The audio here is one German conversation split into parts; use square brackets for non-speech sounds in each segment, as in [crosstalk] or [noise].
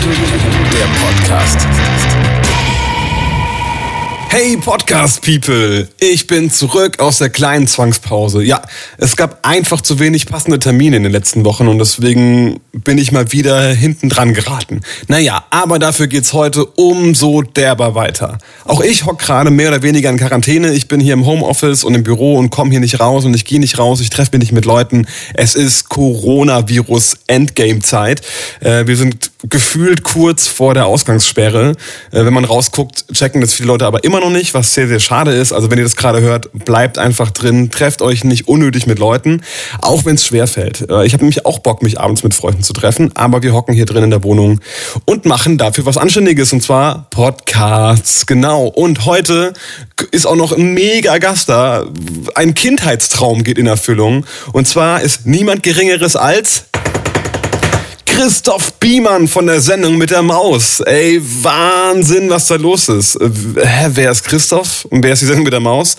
der Podcast. Hey Podcast People, ich bin zurück aus der kleinen Zwangspause. Ja, es gab einfach zu wenig passende Termine in den letzten Wochen und deswegen bin ich mal wieder hinten dran geraten. Naja, aber dafür geht's heute umso derber weiter. Auch ich hock gerade mehr oder weniger in Quarantäne. Ich bin hier im Homeoffice und im Büro und komme hier nicht raus und ich gehe nicht raus, ich treffe mich nicht mit Leuten. Es ist Coronavirus Endgame Zeit. Äh, wir sind gefühlt kurz vor der Ausgangssperre. Äh, wenn man rausguckt, checken das viele Leute aber immer noch nicht, was sehr, sehr schade ist. Also wenn ihr das gerade hört, bleibt einfach drin, trefft euch nicht unnötig mit Leuten, auch wenn es schwer fällt. Äh, ich habe nämlich auch Bock, mich abends mit Freunden zu treffen, aber wir hocken hier drin in der Wohnung und machen dafür was Anständiges und zwar Podcasts. Genau. Und heute ist auch noch ein mega Gast da. Ein Kindheitstraum geht in Erfüllung. Und zwar ist niemand Geringeres als Christoph Biemann von der Sendung mit der Maus. Ey, Wahnsinn, was da los ist. Äh, hä, wer ist Christoph und wer ist die Sendung mit der Maus?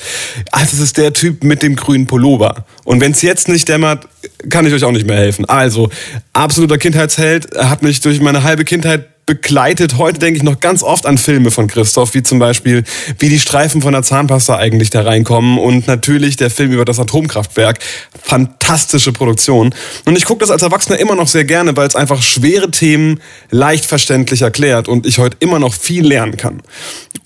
Ach, das ist der Typ mit dem grünen Pullover. Und wenn es jetzt nicht dämmert, kann ich euch auch nicht mehr helfen. Also, absoluter Kindheitsheld, hat mich durch meine halbe Kindheit begleitet. Heute denke ich noch ganz oft an Filme von Christoph, wie zum Beispiel, wie die Streifen von der Zahnpasta eigentlich da reinkommen und natürlich der Film über das Atomkraftwerk. Fantastische Produktion. Und ich gucke das als Erwachsener immer noch sehr gerne, weil es einfach schwere Themen leicht verständlich erklärt und ich heute immer noch viel lernen kann.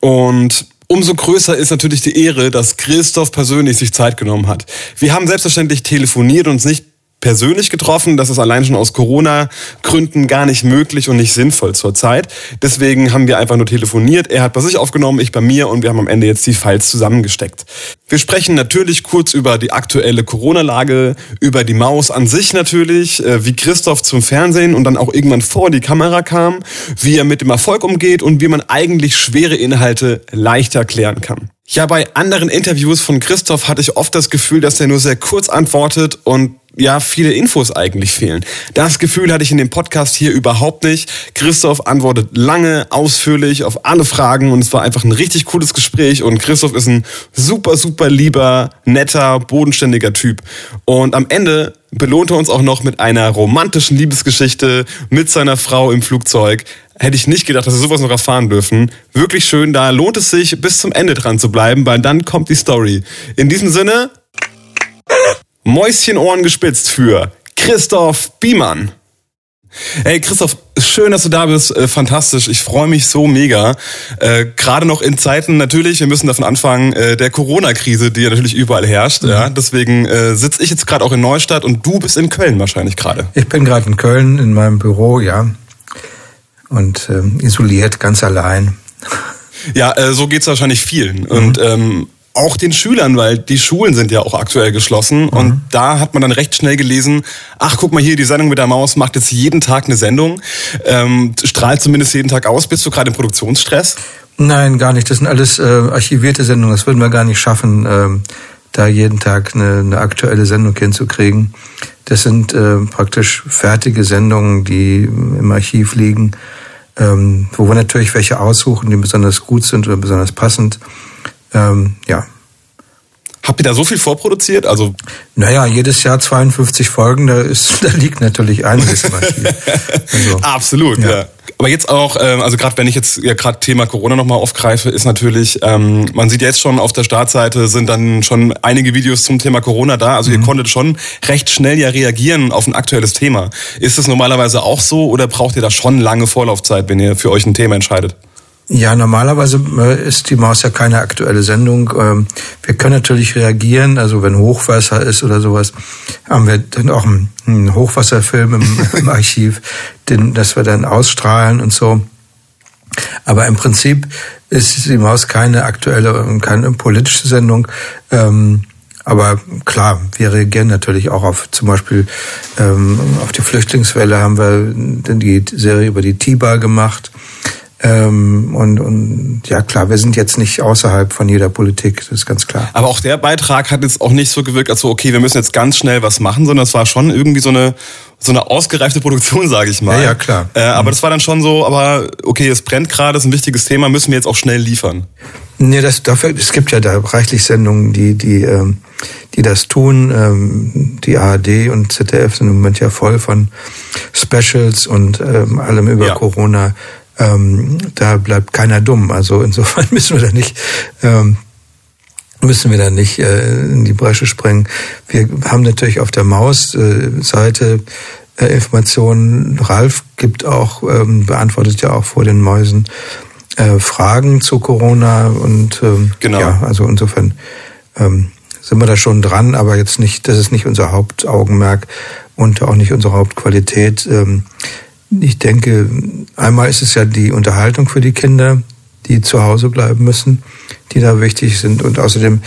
Und Umso größer ist natürlich die Ehre, dass Christoph persönlich sich Zeit genommen hat. Wir haben selbstverständlich telefoniert und uns nicht persönlich getroffen. Das ist allein schon aus Corona-Gründen gar nicht möglich und nicht sinnvoll zurzeit. Deswegen haben wir einfach nur telefoniert. Er hat bei sich aufgenommen, ich bei mir und wir haben am Ende jetzt die Files zusammengesteckt. Wir sprechen natürlich kurz über die aktuelle Corona-Lage, über die Maus an sich natürlich, äh, wie Christoph zum Fernsehen und dann auch irgendwann vor die Kamera kam, wie er mit dem Erfolg umgeht und wie man eigentlich schwere Inhalte leicht erklären kann. Ja, bei anderen Interviews von Christoph hatte ich oft das Gefühl, dass er nur sehr kurz antwortet und ja, viele Infos eigentlich fehlen. Das Gefühl hatte ich in dem Podcast hier überhaupt nicht. Christoph antwortet lange, ausführlich auf alle Fragen und es war einfach ein richtig cooles Gespräch und Christoph ist ein super, super lieber, netter, bodenständiger Typ. Und am Ende belohnt er uns auch noch mit einer romantischen Liebesgeschichte mit seiner Frau im Flugzeug. Hätte ich nicht gedacht, dass wir sowas noch erfahren dürfen. Wirklich schön, da lohnt es sich, bis zum Ende dran zu bleiben, weil dann kommt die Story. In diesem Sinne, Mäuschenohren gespitzt für Christoph Biemann. Hey Christoph, schön, dass du da bist. Äh, fantastisch. Ich freue mich so mega. Äh, Gerade noch in Zeiten natürlich, wir müssen davon anfangen, äh, der Corona-Krise, die ja natürlich überall herrscht. Mhm. Ja, deswegen äh, sitze ich jetzt gerade auch in Neustadt und du bist in Köln wahrscheinlich gerade. Ich bin gerade in Köln in meinem Büro, ja. Und ähm, isoliert, ganz allein. Ja, äh, so geht's wahrscheinlich vielen. Mhm. Und ähm, auch den Schülern, weil die Schulen sind ja auch aktuell geschlossen. Mhm. Und da hat man dann recht schnell gelesen, ach, guck mal hier, die Sendung mit der Maus macht jetzt jeden Tag eine Sendung, ähm, strahlt zumindest jeden Tag aus. Bist du gerade im Produktionsstress? Nein, gar nicht. Das sind alles äh, archivierte Sendungen. Das würden wir gar nicht schaffen, äh, da jeden Tag eine, eine aktuelle Sendung hinzukriegen. Das sind äh, praktisch fertige Sendungen, die im Archiv liegen, ähm, wo wir natürlich welche aussuchen, die besonders gut sind oder besonders passend. Ähm, ja. Habt ihr da so viel vorproduziert? Also naja, jedes Jahr 52 Folgen, da, ist, [laughs] da liegt natürlich einiges Archiv. [laughs] Also, Absolut, ja. ja. Aber jetzt auch, ähm, also gerade wenn ich jetzt ja gerade Thema Corona nochmal aufgreife, ist natürlich, ähm, man sieht jetzt schon auf der Startseite sind dann schon einige Videos zum Thema Corona da. Also mhm. ihr konntet schon recht schnell ja reagieren auf ein aktuelles Thema. Ist das normalerweise auch so oder braucht ihr da schon lange Vorlaufzeit, wenn ihr für euch ein Thema entscheidet? Ja, normalerweise äh, ist die Maus ja keine aktuelle Sendung. Ähm, wir können natürlich reagieren, also wenn Hochwasser ist oder sowas, haben wir dann auch einen Hochwasserfilm im, [laughs] im Archiv, den, dass wir dann ausstrahlen und so. Aber im Prinzip ist die Maus keine aktuelle und keine politische Sendung. Ähm, aber klar, wir reagieren natürlich auch auf zum Beispiel ähm, auf die Flüchtlingswelle haben wir die Serie über die Tiba gemacht. Ähm, und, und ja klar, wir sind jetzt nicht außerhalb von jeder Politik, das ist ganz klar. Aber auch der Beitrag hat jetzt auch nicht so gewirkt, als so, okay, wir müssen jetzt ganz schnell was machen, sondern es war schon irgendwie so eine so eine ausgereifte Produktion, [laughs] sage ich mal. Ja, ja klar. Äh, aber mhm. das war dann schon so, aber okay, es brennt gerade, ist ein wichtiges Thema, müssen wir jetzt auch schnell liefern. Nee, das, dafür, es gibt ja da reichlich Sendungen, die, die, ähm, die das tun. Ähm, die ARD und ZDF sind im Moment ja voll von Specials und ähm, allem über ja. Corona. Ähm, da bleibt keiner dumm. Also insofern [laughs] müssen wir da nicht ähm, müssen wir da nicht äh, in die Bresche springen. Wir haben natürlich auf der Maus-Seite äh, Informationen. Ralf gibt auch, ähm, beantwortet ja auch vor den Mäusen äh, Fragen zu Corona und ähm, genau. ja, also insofern ähm, sind wir da schon dran, aber jetzt nicht, das ist nicht unser Hauptaugenmerk und auch nicht unsere Hauptqualität. Ähm, ich denke, einmal ist es ja die Unterhaltung für die Kinder, die zu Hause bleiben müssen, die da wichtig sind. Und außerdem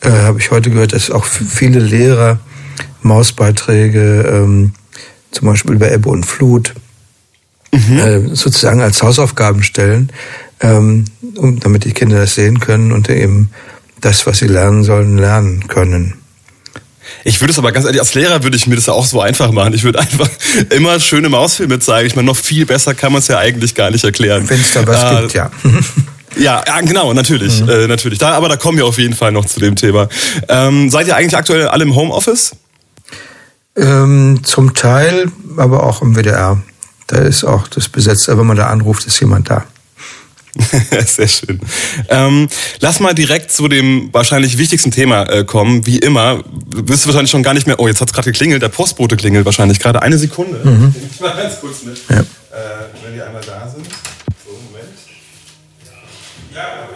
äh, habe ich heute gehört, dass auch viele Lehrer Mausbeiträge, ähm, zum Beispiel über Ebbe und Flut, mhm. äh, sozusagen als Hausaufgaben stellen, ähm, um, damit die Kinder das sehen können und eben das, was sie lernen sollen, lernen können. Ich würde es aber ganz ehrlich, als Lehrer würde ich mir das ja auch so einfach machen. Ich würde einfach [laughs] immer schöne Mausfilme zeigen. Ich meine, noch viel besser kann man es ja eigentlich gar nicht erklären. Wenn es da was äh, gibt, ja. [laughs] Ja, genau, natürlich, mhm. äh, natürlich. Da, aber da kommen wir auf jeden Fall noch zu dem Thema. Ähm, seid ihr eigentlich aktuell alle im Homeoffice? Ähm, zum Teil, aber auch im WDR. Da ist auch das besetzt. Wenn man da anruft, ist jemand da. [laughs] Sehr schön. Ähm, lass mal direkt zu dem wahrscheinlich wichtigsten Thema äh, kommen. Wie immer, du wirst wahrscheinlich schon gar nicht mehr. Oh, jetzt hat es gerade geklingelt. Der Postbote klingelt wahrscheinlich gerade. Eine Sekunde. Mhm. Ich mal ganz kurz mit. Ja. Äh, wenn die einmal da sind. So, Moment. Ja,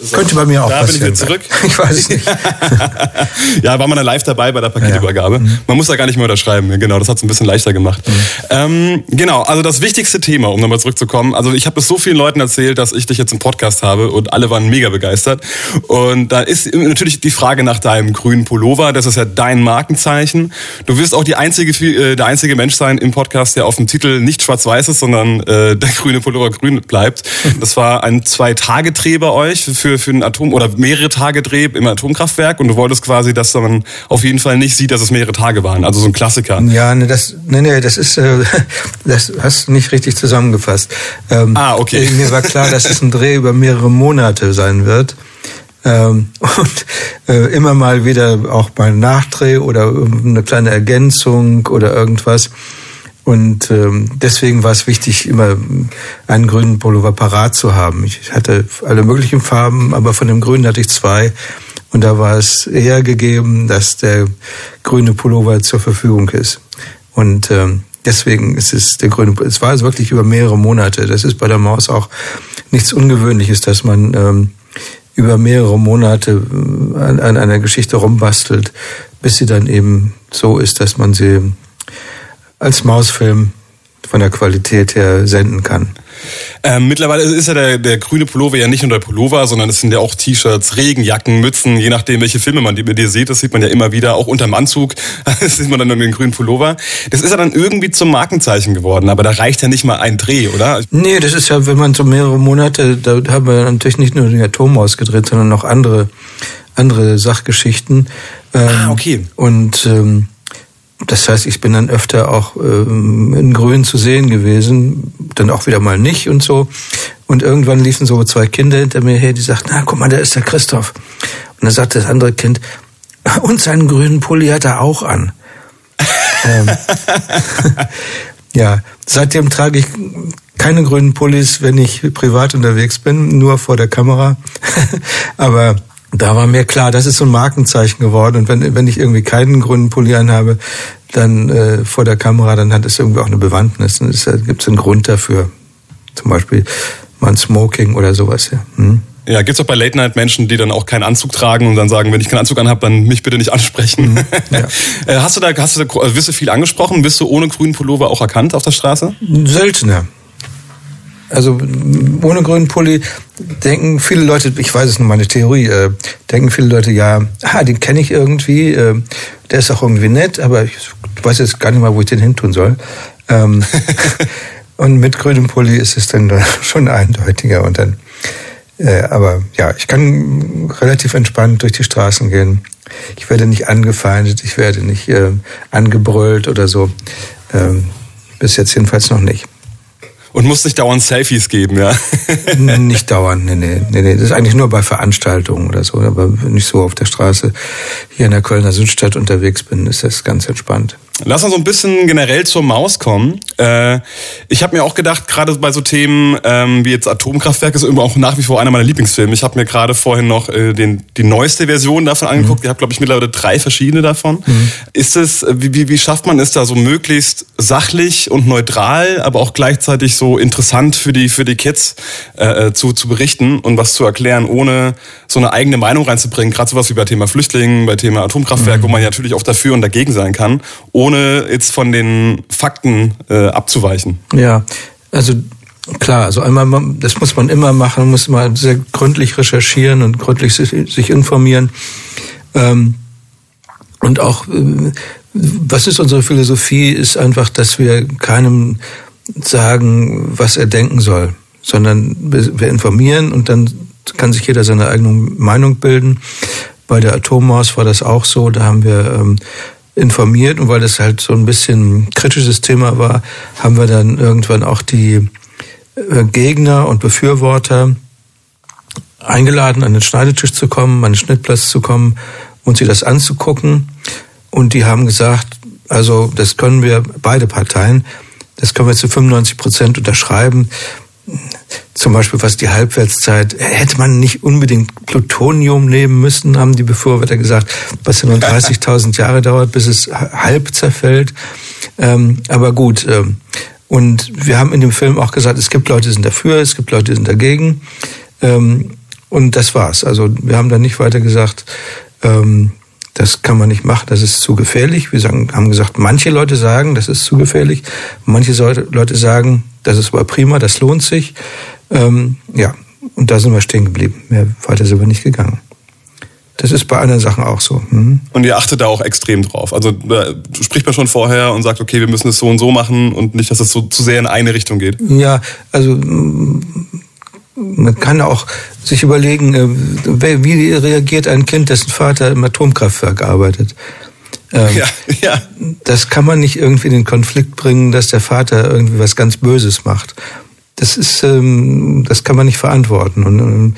Ja. Könnte bei mir auch da passieren. Da bin ich wieder zurück. [laughs] Ich weiß nicht. [laughs] ja, war man da live dabei bei der Paketübergabe. Ja. Mhm. Man muss da gar nicht mehr unterschreiben. Genau, das hat es ein bisschen leichter gemacht. Mhm. Ähm, genau, also das wichtigste Thema, um nochmal zurückzukommen. Also ich habe es so vielen Leuten erzählt, dass ich dich jetzt im Podcast habe und alle waren mega begeistert. Und da ist natürlich die Frage nach deinem grünen Pullover. Das ist ja dein Markenzeichen. Du wirst auch die einzige, äh, der einzige Mensch sein im Podcast, der auf dem Titel nicht schwarz-weiß ist, sondern äh, [laughs] der grüne Pullover grün bleibt. Das war ein Zwei-Tage-Dreh bei euch für, für ein Atom- oder mehrere Tage Dreh im Atomkraftwerk und du wolltest quasi, dass man auf jeden Fall nicht sieht, dass es mehrere Tage waren. Also so ein Klassiker. Ja, ne, das, ne, ne, das ist, äh, [laughs] das hast du nicht richtig zusammengefasst. Ähm, ah, okay. Mir war klar, dass es ein Dreh über mehrere Monate sein wird. Ähm, [laughs] und äh, immer mal wieder auch mal Nachdreh oder eine kleine Ergänzung oder irgendwas. Und ähm, deswegen war es wichtig, immer einen grünen Pullover parat zu haben. Ich hatte alle möglichen Farben, aber von dem grünen hatte ich zwei. Und da war es eher gegeben, dass der grüne Pullover zur Verfügung ist. Und ähm, deswegen ist es der grüne. Es war also wirklich über mehrere Monate. Das ist bei der Maus auch nichts Ungewöhnliches, dass man ähm, über mehrere Monate äh, an, an einer Geschichte rumbastelt, bis sie dann eben so ist, dass man sie als Mausfilm von der Qualität her senden kann. Ähm, mittlerweile ist ja der, der grüne Pullover ja nicht nur der Pullover, sondern es sind ja auch T-Shirts, Regenjacken, Mützen, je nachdem, welche Filme man mit dir sieht. Das sieht man ja immer wieder, auch unterm Anzug [laughs] das sieht man dann den grünen Pullover. Das ist ja dann irgendwie zum Markenzeichen geworden, aber da reicht ja nicht mal ein Dreh, oder? Nee, das ist ja, wenn man so mehrere Monate, da haben wir natürlich nicht nur den Atom ausgedreht, sondern noch andere, andere Sachgeschichten. Ähm, ah, okay. Und ähm, das heißt, ich bin dann öfter auch ähm, in Grün zu sehen gewesen, dann auch wieder mal nicht und so. Und irgendwann liefen so zwei Kinder hinter mir her, die sagten, na guck mal, da ist der Christoph. Und dann sagte das andere Kind, [laughs] und seinen grünen Pulli hat er auch an. ähm, [laughs] ja, seitdem trage ich keine grünen Pullis, wenn ich privat unterwegs bin, nur vor der Kamera. [laughs] Aber da war mir klar, das ist so ein Markenzeichen geworden. Und wenn, wenn ich irgendwie keinen grünen Pulli anhabe, dann äh, vor der Kamera, dann hat es irgendwie auch eine Bewandtnis. Und es gibt einen Grund dafür. Zum Beispiel mal ein Smoking oder sowas. Ja, hm? ja gibt es auch bei Late Night Menschen, die dann auch keinen Anzug tragen und dann sagen, wenn ich keinen Anzug anhabe, dann mich bitte nicht ansprechen. Mhm, [laughs] ja. Äh, hast du da, hast du da, wirst du viel angesprochen? Bist du ohne grünen Pullover auch erkannt auf der Straße? Seltener. Also ohne grünen Pulli denken viele Leute, ich weiß es nur meine Theorie, äh, denken viele Leute, ja, ah, den kenne ich irgendwie, äh, der ist auch irgendwie nett, aber ich weiß jetzt gar nicht mal, wo ich den hin tun soll. Ähm, [laughs] [laughs] und mit grünem Pulli ist es dann schon eindeutiger und dann, äh, aber ja, ich kann relativ entspannt durch die Straßen gehen. Ich werde nicht angefeindet, ich werde nicht äh, angebrüllt oder so. Ähm, bis jetzt jedenfalls noch nicht. Und muss nicht dauernd Selfies geben, ja? nicht dauernd, nee, nee, nee, nee. Das ist eigentlich nur bei Veranstaltungen oder so, aber wenn ich so auf der Straße hier in der Kölner Südstadt unterwegs bin, ist das ganz entspannt. Lass uns so ein bisschen generell zur Maus kommen. Äh, ich habe mir auch gedacht, gerade bei so Themen ähm, wie jetzt Atomkraftwerk ist immer auch nach wie vor einer meiner Lieblingsfilme. Ich habe mir gerade vorhin noch äh, den, die neueste Version davon angeguckt. Mhm. Ich habe, glaube ich, mittlerweile drei verschiedene davon. Mhm. Ist es, wie, wie, wie schafft man es da so möglichst sachlich und neutral, aber auch gleichzeitig so interessant für die, für die Kids äh, zu, zu berichten und was zu erklären, ohne so eine eigene Meinung reinzubringen? Gerade sowas wie bei Thema Flüchtlingen, bei Thema Atomkraftwerk, mhm. wo man ja natürlich auch dafür und dagegen sein kann, ohne jetzt von den Fakten äh, abzuweichen. Ja, also klar, also einmal, das muss man immer machen, muss man sehr gründlich recherchieren und gründlich sich, sich informieren. Ähm, und auch, äh, was ist unsere Philosophie, ist einfach, dass wir keinem sagen, was er denken soll, sondern wir informieren und dann kann sich jeder seine eigene Meinung bilden. Bei der Atommaus war das auch so, da haben wir ähm, informiert und weil das halt so ein bisschen kritisches Thema war, haben wir dann irgendwann auch die äh, Gegner und Befürworter eingeladen, an den Schneidetisch zu kommen, an den Schnittplatz zu kommen und sich das anzugucken. Und die haben gesagt, also das können wir, beide Parteien, das können wir zu 95 Prozent unterschreiben zum Beispiel was die Halbwertszeit, hätte man nicht unbedingt Plutonium nehmen müssen, haben die Befürworter gesagt, was ja nur 30.000 Jahre dauert, bis es halb zerfällt. Ähm, aber gut, ähm, und wir haben in dem Film auch gesagt, es gibt Leute, die sind dafür, es gibt Leute, die sind dagegen. Ähm, und das war's. Also wir haben dann nicht weiter gesagt, ähm, das kann man nicht machen, das ist zu gefährlich. Wir sagen, haben gesagt, manche Leute sagen, das ist zu gefährlich. Manche Leute sagen, das ist aber prima, das lohnt sich. Ähm, ja, und da sind wir stehen geblieben. Mehr weiter sind wir nicht gegangen. Das ist bei anderen Sachen auch so. Mhm. Und ihr achtet da auch extrem drauf. Also da spricht man schon vorher und sagt, okay, wir müssen es so und so machen und nicht, dass es so zu sehr in eine Richtung geht. Ja, also man kann auch sich überlegen, äh, wie reagiert ein Kind, dessen Vater im Atomkraftwerk arbeitet. Ähm, ja, ja. Das kann man nicht irgendwie in den Konflikt bringen, dass der Vater irgendwie was ganz Böses macht. Das ist, ähm, das kann man nicht verantworten. Und ähm,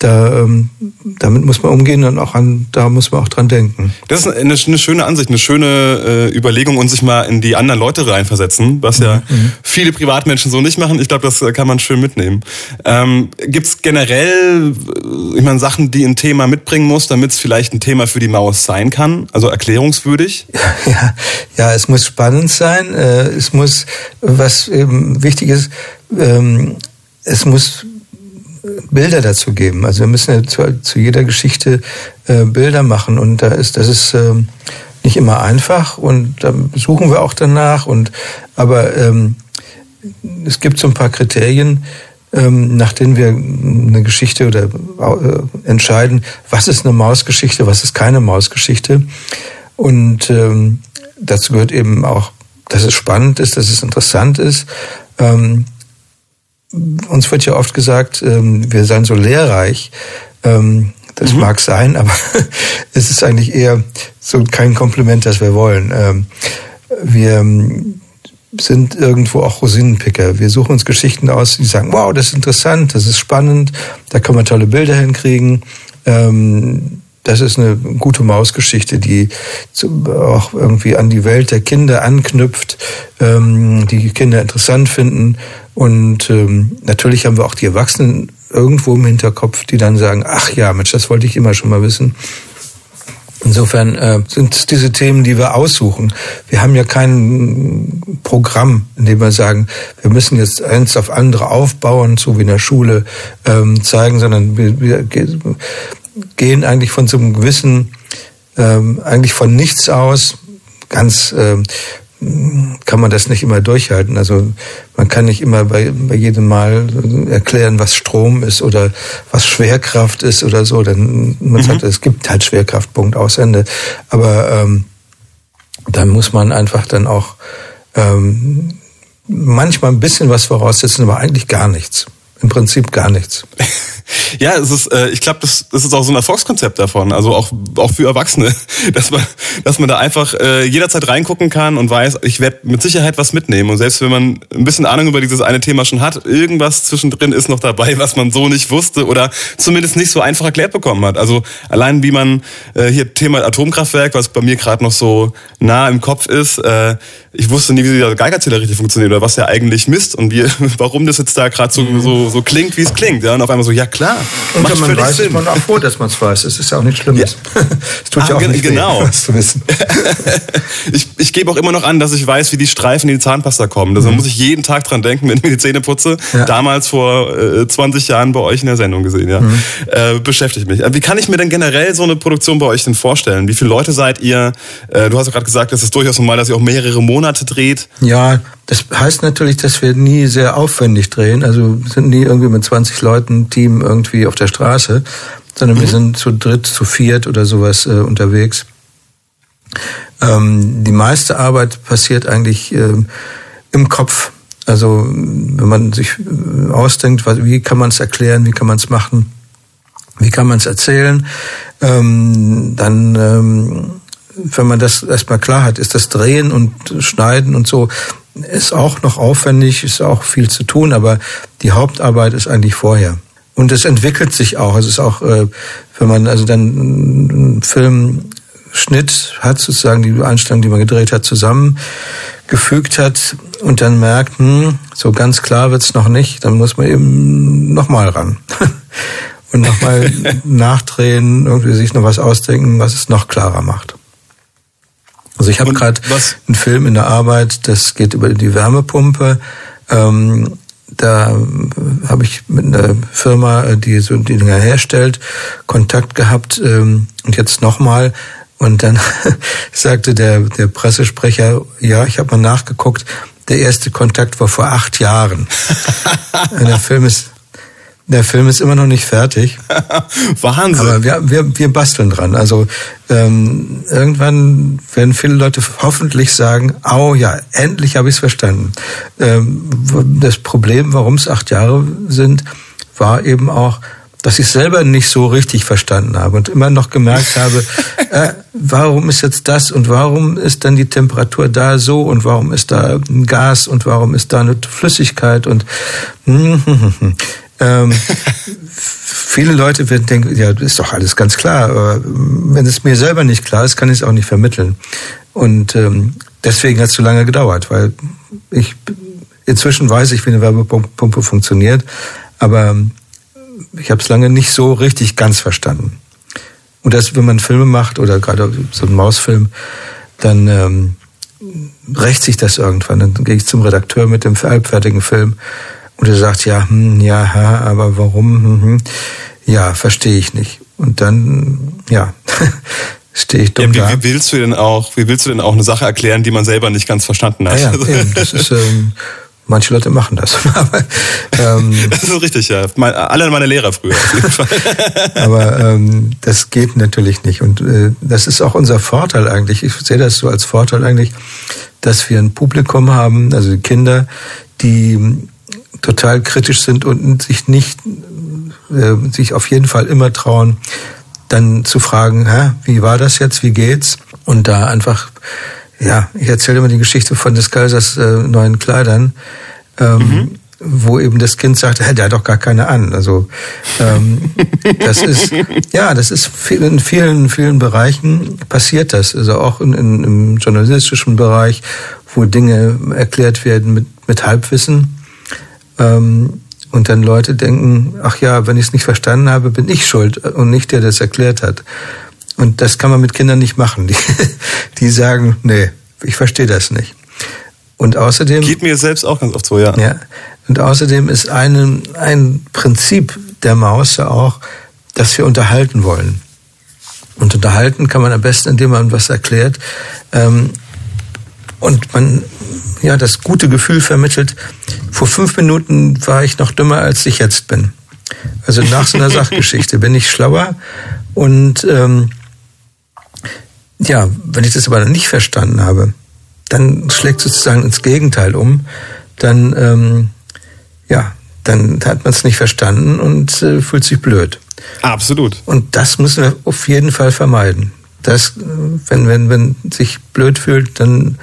da, ähm, damit muss man umgehen und auch an, da muss man auch dran denken. Das ist eine, eine schöne Ansicht, eine schöne äh, Überlegung und sich mal in die anderen Leute reinversetzen, was ja mhm. viele Privatmenschen so nicht machen. Ich glaube, das äh, kann man schön mitnehmen. Ähm, Gibt es generell, äh, ich meine, Sachen, die ein Thema mitbringen muss, damit es vielleicht ein Thema für die Maus sein kann? Also erklärungswürdig? [laughs] Ja, ja, es muss spannend sein. Äh, es muss, was eben wichtig ist, ähm, es muss Bilder dazu geben. Also wir müssen ja zu, zu jeder Geschichte äh, Bilder machen und da ist das ist äh, nicht immer einfach und da suchen wir auch danach und aber ähm, es gibt so ein paar Kriterien, ähm, nach denen wir eine Geschichte oder äh, entscheiden, was ist eine Mausgeschichte, was ist keine Mausgeschichte und ähm, dazu gehört eben auch, dass es spannend ist, dass es interessant ist. Ähm, uns wird ja oft gesagt, ähm, wir seien so lehrreich. Ähm, das mhm. mag sein, aber [laughs] es ist eigentlich eher so kein Kompliment, das wir wollen. Ähm, wir sind irgendwo auch Rosinenpicker. Wir suchen uns Geschichten aus, die sagen, wow, das ist interessant, das ist spannend, da kann man tolle Bilder hinkriegen. Das ist eine gute Mausgeschichte, die auch irgendwie an die Welt der Kinder anknüpft, die die Kinder interessant finden und ähm, natürlich haben wir auch die Erwachsenen irgendwo im Hinterkopf, die dann sagen, ach ja, Mensch, das wollte ich immer schon mal wissen. Insofern äh, sind es diese Themen, die wir aussuchen. Wir haben ja kein Programm, in dem wir sagen, wir müssen jetzt eins auf andere aufbauen, so wie in der Schule ähm, zeigen, sondern wir, wir gehen eigentlich von so einem gewissen, ähm, eigentlich von nichts aus, ganz ähm, kann man das nicht immer durchhalten. Also man kann nicht immer bei, bei jedem Mal erklären, was Strom ist oder was Schwerkraft ist oder so. Dann man mhm. sagt, es gibt halt Schwerkraftpunkt aus Ende. Aber ähm, dann muss man einfach dann auch ähm, manchmal ein bisschen was voraussetzen, aber eigentlich gar nichts. Im Prinzip gar nichts. [laughs] Ja, es ist, äh, ich glaube, das, das ist auch so ein Erfolgskonzept davon, also auch, auch für Erwachsene, [laughs] dass man, dass man da einfach äh, jederzeit reingucken kann und weiß, ich werde mit Sicherheit was mitnehmen. Und selbst wenn man ein bisschen Ahnung über dieses eine Thema schon hat, irgendwas zwischendrin ist noch dabei, was man so nicht wusste oder zumindest nicht so einfach erklärt bekommen hat. Also allein wie man äh, hier Thema Atomkraftwerk, was bei mir gerade noch so nah im Kopf ist, äh, ich wusste nie, wie der Geigerzähler richtig funktioniert oder was der eigentlich misst und wie, [laughs] warum das jetzt da gerade so, so, so klingt, wie es klingt. Ja? Und auf einmal so, ja klar, und macht man weiß, Sinn. ist man auch froh, dass man es weiß. Es ist ja auch nichts Schlimmes. Ja. [laughs] es tut ah, ja auch nicht genau. weh, was zu wissen. [laughs] ich, ich gebe auch immer noch an, dass ich weiß, wie die Streifen in die Zahnpasta kommen. Da mhm. muss ich jeden Tag dran denken, wenn ich mir die Zähne putze. Ja. Damals vor äh, 20 Jahren bei euch in der Sendung gesehen. Ja. Mhm. Äh, beschäftigt mich. Wie kann ich mir denn generell so eine Produktion bei euch denn vorstellen? Wie viele Leute seid ihr? Äh, du hast ja gerade gesagt, es ist durchaus normal, dass ihr auch mehrere Monate dreht. Ja, das heißt natürlich, dass wir nie sehr aufwendig drehen. Also sind nie irgendwie mit 20 Leuten Team irgendwie auf der Straße, sondern mhm. wir sind zu dritt, zu viert oder sowas äh, unterwegs. Ähm, die meiste Arbeit passiert eigentlich äh, im Kopf. Also wenn man sich äh, ausdenkt, wie kann man es erklären, wie kann man es machen, wie kann man es erzählen, ähm, dann ähm, wenn man das erstmal klar hat, ist das Drehen und Schneiden und so ist auch noch aufwendig, ist auch viel zu tun, aber die Hauptarbeit ist eigentlich vorher. Und es entwickelt sich auch. Es ist auch, äh, wenn man also dann einen Filmschnitt hat, sozusagen die Einstellung, die man gedreht hat, zusammengefügt hat und dann merkt, hm, so ganz klar wird's noch nicht, dann muss man eben nochmal ran. [laughs] und nochmal [laughs] nachdrehen, irgendwie sich noch was ausdenken, was es noch klarer macht. Also ich habe gerade einen Film in der Arbeit, das geht über die Wärmepumpe. Ähm, da habe ich mit einer Firma, die so die Dinger herstellt, Kontakt gehabt ähm, und jetzt nochmal. Und dann [laughs] sagte der, der Pressesprecher, ja, ich habe mal nachgeguckt, der erste Kontakt war vor acht Jahren. [laughs] der Film ist der Film ist immer noch nicht fertig. [laughs] Wahnsinn. Aber wir, wir, wir basteln dran. Also ähm, irgendwann werden viele Leute hoffentlich sagen, oh ja, endlich habe ich es verstanden. Ähm, das Problem, warum es acht Jahre sind, war eben auch, dass ich selber nicht so richtig verstanden habe und immer noch gemerkt habe, [laughs] äh, warum ist jetzt das und warum ist dann die Temperatur da so und warum ist da ein Gas und warum ist da eine Flüssigkeit und ähm, viele Leute werden denken, ja, ist doch alles ganz klar. Aber wenn es mir selber nicht klar ist, kann ich es auch nicht vermitteln. Und ähm, deswegen hat es so lange gedauert, weil ich inzwischen weiß ich, wie eine Werbepumpe funktioniert, aber ich habe es lange nicht so richtig ganz verstanden. Und das, wenn man Filme macht oder gerade so einen Mausfilm, dann ähm, rächt sich das irgendwann. Dann gehe ich zum Redakteur mit dem halbfertigen Film und er sagt, ja, hm, ja, aber warum? Hm, hm. Ja, verstehe ich nicht. Und dann, ja, [laughs] stehe ich dumm ja, wie, wie, willst du denn auch, wie willst du denn auch eine Sache erklären, die man selber nicht ganz verstanden hat? Ja, ja [laughs] eben, das ist, ähm, manche Leute machen das. [laughs] aber, ähm, das ist richtig, ja. Mein, alle meine Lehrer früher auf jeden Fall. aber ähm, das geht natürlich nicht. Und äh, das ist auch unser Vorteil eigentlich. Ich sehe das so als Vorteil eigentlich, dass wir ein Publikum haben, also Kinder, die total kritisch sind und sich nicht, äh, sich auf jeden Fall immer trauen, dann zu fragen, Hä, wie war das jetzt, wie geht's? Und da einfach, ja, ich erzähle immer die Geschichte von des Kaisers äh, neuen Kleidern. Ähm, mhm wo eben das Kind sagt, hey, der hat doch gar keine an. Also ähm, das ist ja, das ist in vielen vielen Bereichen passiert das. Also auch in, in, im journalistischen Bereich, wo Dinge erklärt werden mit mit Halbwissen. Ähm, und dann Leute denken, ach ja, wenn ich es nicht verstanden habe, bin ich schuld und nicht der, der es erklärt hat. Und das kann man mit Kindern nicht machen. [laughs] Die, die sagen, nee, ich verstehe das nicht. Und außerdem. Geht mir selbst auch ganz oft so, ja. Ja. Und außerdem ist ein, ein Prinzip der Maus ja auch, dass wir unterhalten wollen. Und unterhalten kann man am besten, indem man was erklärt. Ähm, und man ja das gute Gefühl vermittelt. Vor fünf Minuten war ich noch dümmer, als ich jetzt bin. Also nach so einer [laughs] Sachgeschichte bin ich schlauer und ähm, ja, wenn ich das aber nicht verstanden habe, dann schlägt sozusagen ins Gegenteil um. Dann ähm, ja, dann hat man es nicht verstanden und äh, fühlt sich blöd. Absolut. Und das müssen wir auf jeden Fall vermeiden. Das, äh, wenn, wenn, wenn sich blöd fühlt, dann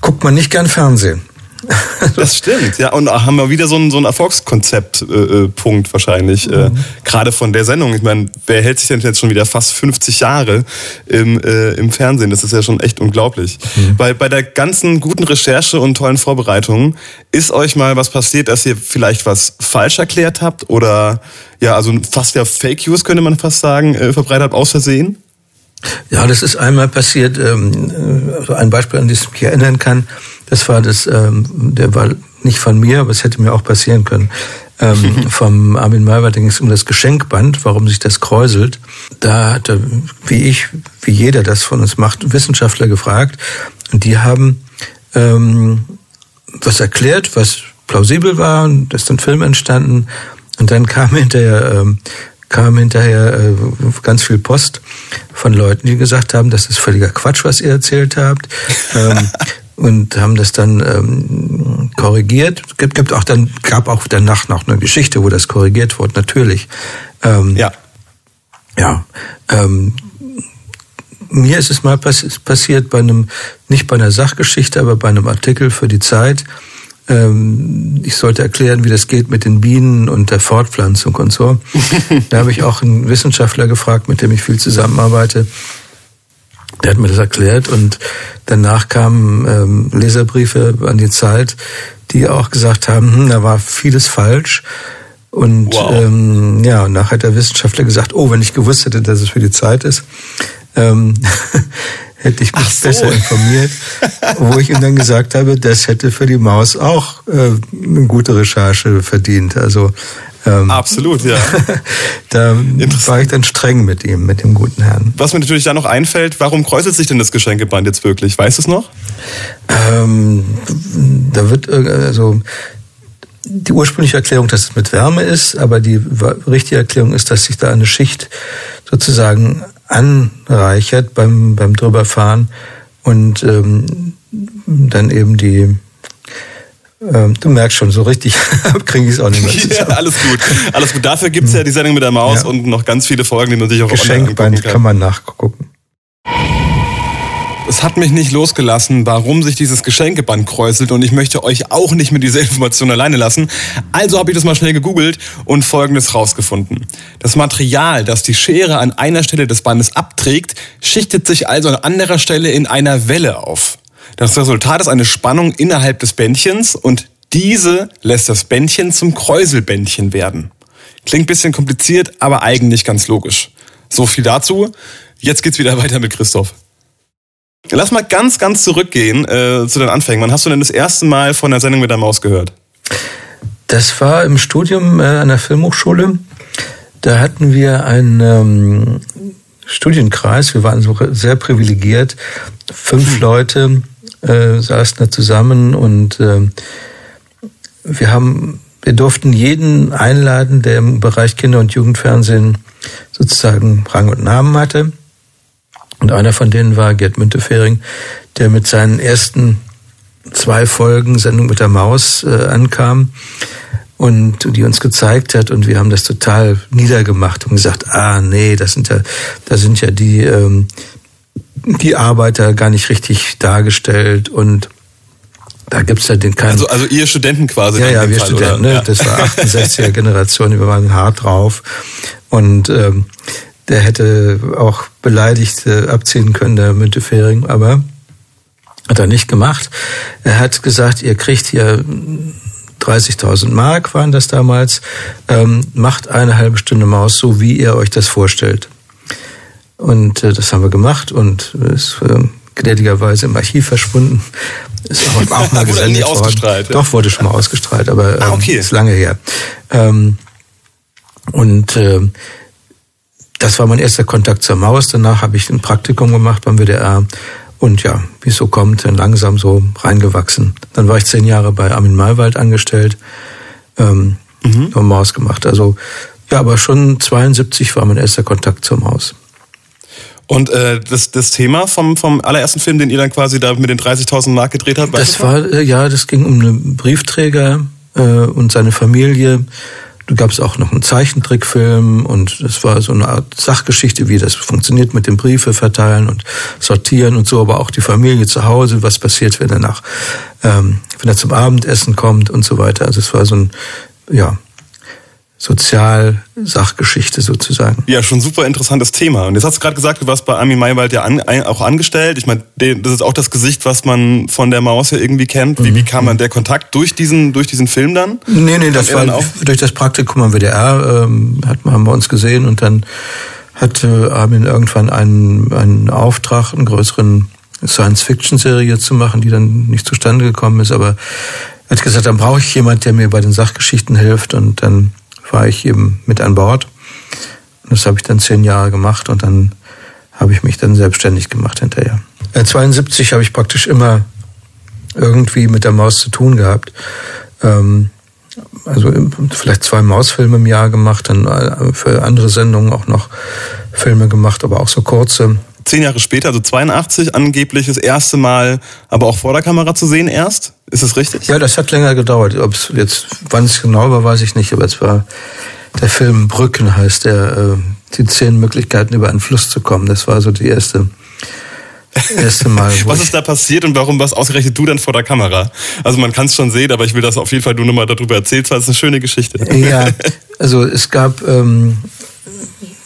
guckt man nicht gern Fernsehen. [laughs] Das stimmt, ja. Und haben wir wieder so ein, so ein Erfolgskonzept-Punkt äh, äh wahrscheinlich. Äh, mhm. Äh, Gerade von der Sendung. Ich meine, wer hält sich denn jetzt schon wieder fast 50 Jahre im, äh, im Fernsehen? Das ist ja schon echt unglaublich. Mhm. Bei, bei der ganzen guten Recherche und tollen Vorbereitung ist euch mal was passiert, dass ihr vielleicht was falsch erklärt habt oder ja, also fast ja Fake News könnte man fast sagen, äh, verbreitet habt aus Versehen? Ja, das ist einmal passiert. Ähm, also ein Beispiel, an das ich mich erinnern kann. Das war das, ähm, der war nicht von mir, aber es hätte mir auch passieren können. Ähm, [laughs] vom Armin Maywald, da ging es um das Geschenkband, warum sich das kräuselt. Da hatte, wie ich, wie jeder das von uns macht, Wissenschaftler gefragt. Und die haben ähm, was erklärt, was plausibel war. Und da ist ein Film entstanden. Und dann kam [laughs] hinterher ähm, kam hinterher äh, ganz viel Post von Leuten, die gesagt haben, das ist völliger Quatsch, was ihr erzählt habt. [laughs] ähm, und haben das dann ähm, korrigiert. Gibt, gibt auch dann gab auch danach noch eine Geschichte, wo das korrigiert wurde. Natürlich. Ähm, ja. Ja. Ähm, mir ist es mal pass passiert bei einem nicht bei einer Sachgeschichte, aber bei einem Artikel für die Zeit. Ähm, ich sollte erklären, wie das geht mit den Bienen und der Fortpflanzung und so. [laughs] da habe ich auch einen Wissenschaftler gefragt, mit dem ich viel zusammenarbeite. Der hat mir das erklärt und danach kamen ähm, Leserbriefe an die Zeit, die auch gesagt haben, hm, da war vieles falsch. Und wow. ähm, ja, und nachher hat der Wissenschaftler gesagt, oh, wenn ich gewusst hätte, dass es für die Zeit ist, ähm, [laughs] hätte ich mich so. besser informiert, wo ich ihm dann gesagt habe, das hätte für die Maus auch äh, eine gute Recherche verdient. Also ähm, Absolut, ja. [laughs] da war ich dann streng mit ihm, mit dem guten Herrn. Was mir natürlich da noch einfällt, warum kräuselt sich denn das Geschenkeband jetzt wirklich? Weißt du es noch? Ähm, da wird also die ursprüngliche Erklärung, dass es mit Wärme ist, aber die richtige Erklärung ist, dass sich da eine Schicht sozusagen anreichert beim, beim drüberfahren und ähm, dann eben die ähm, du merkst schon, so richtig [laughs] kriege ich es auch nicht mehr [laughs] zusammen. Ja, alles gut. Alles gut. Dafür gibt's ja die Sendung mit der Maus ja. und noch ganz viele Folgen, die man sich auch Geschenkband kann. kann man nachgucken. Es hat mich nicht losgelassen, warum sich dieses Geschenkeband kräuselt und ich möchte euch auch nicht mit dieser Information alleine lassen. Also habe ich das mal schnell gegoogelt und Folgendes rausgefunden. Das Material, das die Schere an einer Stelle des Bandes abträgt, schichtet sich also an anderer Stelle in einer Welle auf. Das Resultat ist eine Spannung innerhalb des Bändchens und diese lässt das Bändchen zum Kräuselbändchen werden. Klingt bisschen kompliziert, aber eigentlich ganz logisch. So viel dazu. Jetzt geht's wieder weiter mit Christoph. Lass mal ganz, ganz zurückgehen äh, zu den Anfängen. Wann hast du denn das erste Mal von der Sendung mit der Maus gehört? Das war im Studium äh, an der Filmhochschule. Da hatten wir einen ähm, Studienkreis. Wir waren so sehr privilegiert. Fünf hm. Leute äh, saßen da zusammen und äh, wir haben, wir durften jeden einladen, der im Bereich Kinder- und Jugendfernsehen sozusagen Rang und Namen hatte. Und einer von denen war Gerd Müntefering, der mit seinen ersten zwei Folgen Sendung mit der Maus äh, ankam und die uns gezeigt hat und wir haben das total niedergemacht und gesagt, ah nee, das sind ja, da sind ja die ähm, die Arbeiter gar nicht richtig dargestellt und da gibt's ja den keinen. Also, also ihr Studenten quasi. Ja, ja, wir Fall, Studenten, ne? Ja. Das war 68er Generation, wir waren hart drauf. Und ähm, der hätte auch beleidigt äh, abziehen können, der Müntefering, aber hat er nicht gemacht. Er hat gesagt, ihr kriegt hier 30.000 Mark, waren das damals, ähm, macht eine halbe Stunde Maus, so wie ihr euch das vorstellt. Und äh, das haben wir gemacht und ist äh, gnädigerweise im Archiv verschwunden. Ist auch, auch [laughs] mal gesendet worden. Ja. Doch, wurde schon mal ausgestrahlt, aber ah, ähm, ah, okay. ist lange her. Ähm, und äh, das war mein erster Kontakt zur Maus. Danach habe ich ein Praktikum gemacht beim WDR. Und ja, wie es so kommt, dann langsam so reingewachsen. Dann war ich zehn Jahre bei Armin Maywald angestellt, ähm, mhm. nur Maus gemacht. Also ja, aber schon 72 war mein erster Kontakt zur Maus. Und äh, das, das Thema vom, vom allerersten Film, den ihr dann quasi da mit den 30.000 Mark gedreht habt, das war, äh, ja, das ging um eine Briefträger äh, und seine Familie. Da gab es auch noch einen Zeichentrickfilm und es war so eine Art Sachgeschichte, wie das funktioniert mit dem Briefe verteilen und sortieren und so, aber auch die Familie zu Hause, was passiert, wenn er nach, ähm, wenn er zum Abendessen kommt und so weiter. Also es war so ein, ja, Sozialsachgeschichte sozusagen. Ja, schon super interessantes Thema. Und jetzt hast du gerade gesagt, du warst bei Armin Maywald ja an, auch angestellt. Ich meine, das ist auch das Gesicht, was man von der Maus ja irgendwie kennt. Wie, mhm. wie kam man der Kontakt durch diesen, durch diesen Film dann? Nee, nee, das war auch? durch das Praktikum am WDR, ähm, hat, haben wir uns gesehen und dann hatte Armin irgendwann einen, einen Auftrag, einen größeren Science-Fiction-Serie zu machen, die dann nicht zustande gekommen ist, aber er hat gesagt, dann brauche ich jemand, der mir bei den Sachgeschichten hilft und dann war ich eben mit an Bord. Und das habe ich dann zehn Jahre gemacht und dann habe ich mich dann selbstständig gemacht hinterher. 72 habe ich praktisch immer irgendwie mit der Maus zu tun gehabt. Ähm, also vielleicht zwei Mausfilme im Jahr gemacht, dann äh, für andere Sendungen auch noch Filme gemacht, aber auch so kurze. Zehn Jahre später, also 82, angeblich das erste Mal, aber auch vor der Kamera zu sehen erst. Ist das richtig? Ja, das hat länger gedauert. Ob es jetzt, wann es genau war, weiß ich nicht, aber es war der Film Brücken heißt der, äh, die zehn Möglichkeiten über einen Fluss zu kommen. Das war so die erste erste Mal. [laughs] was ist da passiert und warum was ausgerechnet du dann vor der Kamera? Also man kann es schon sehen, aber ich will das auf jeden Fall du nochmal darüber erzählst, weil es eine schöne Geschichte. Ja, also es gab ähm,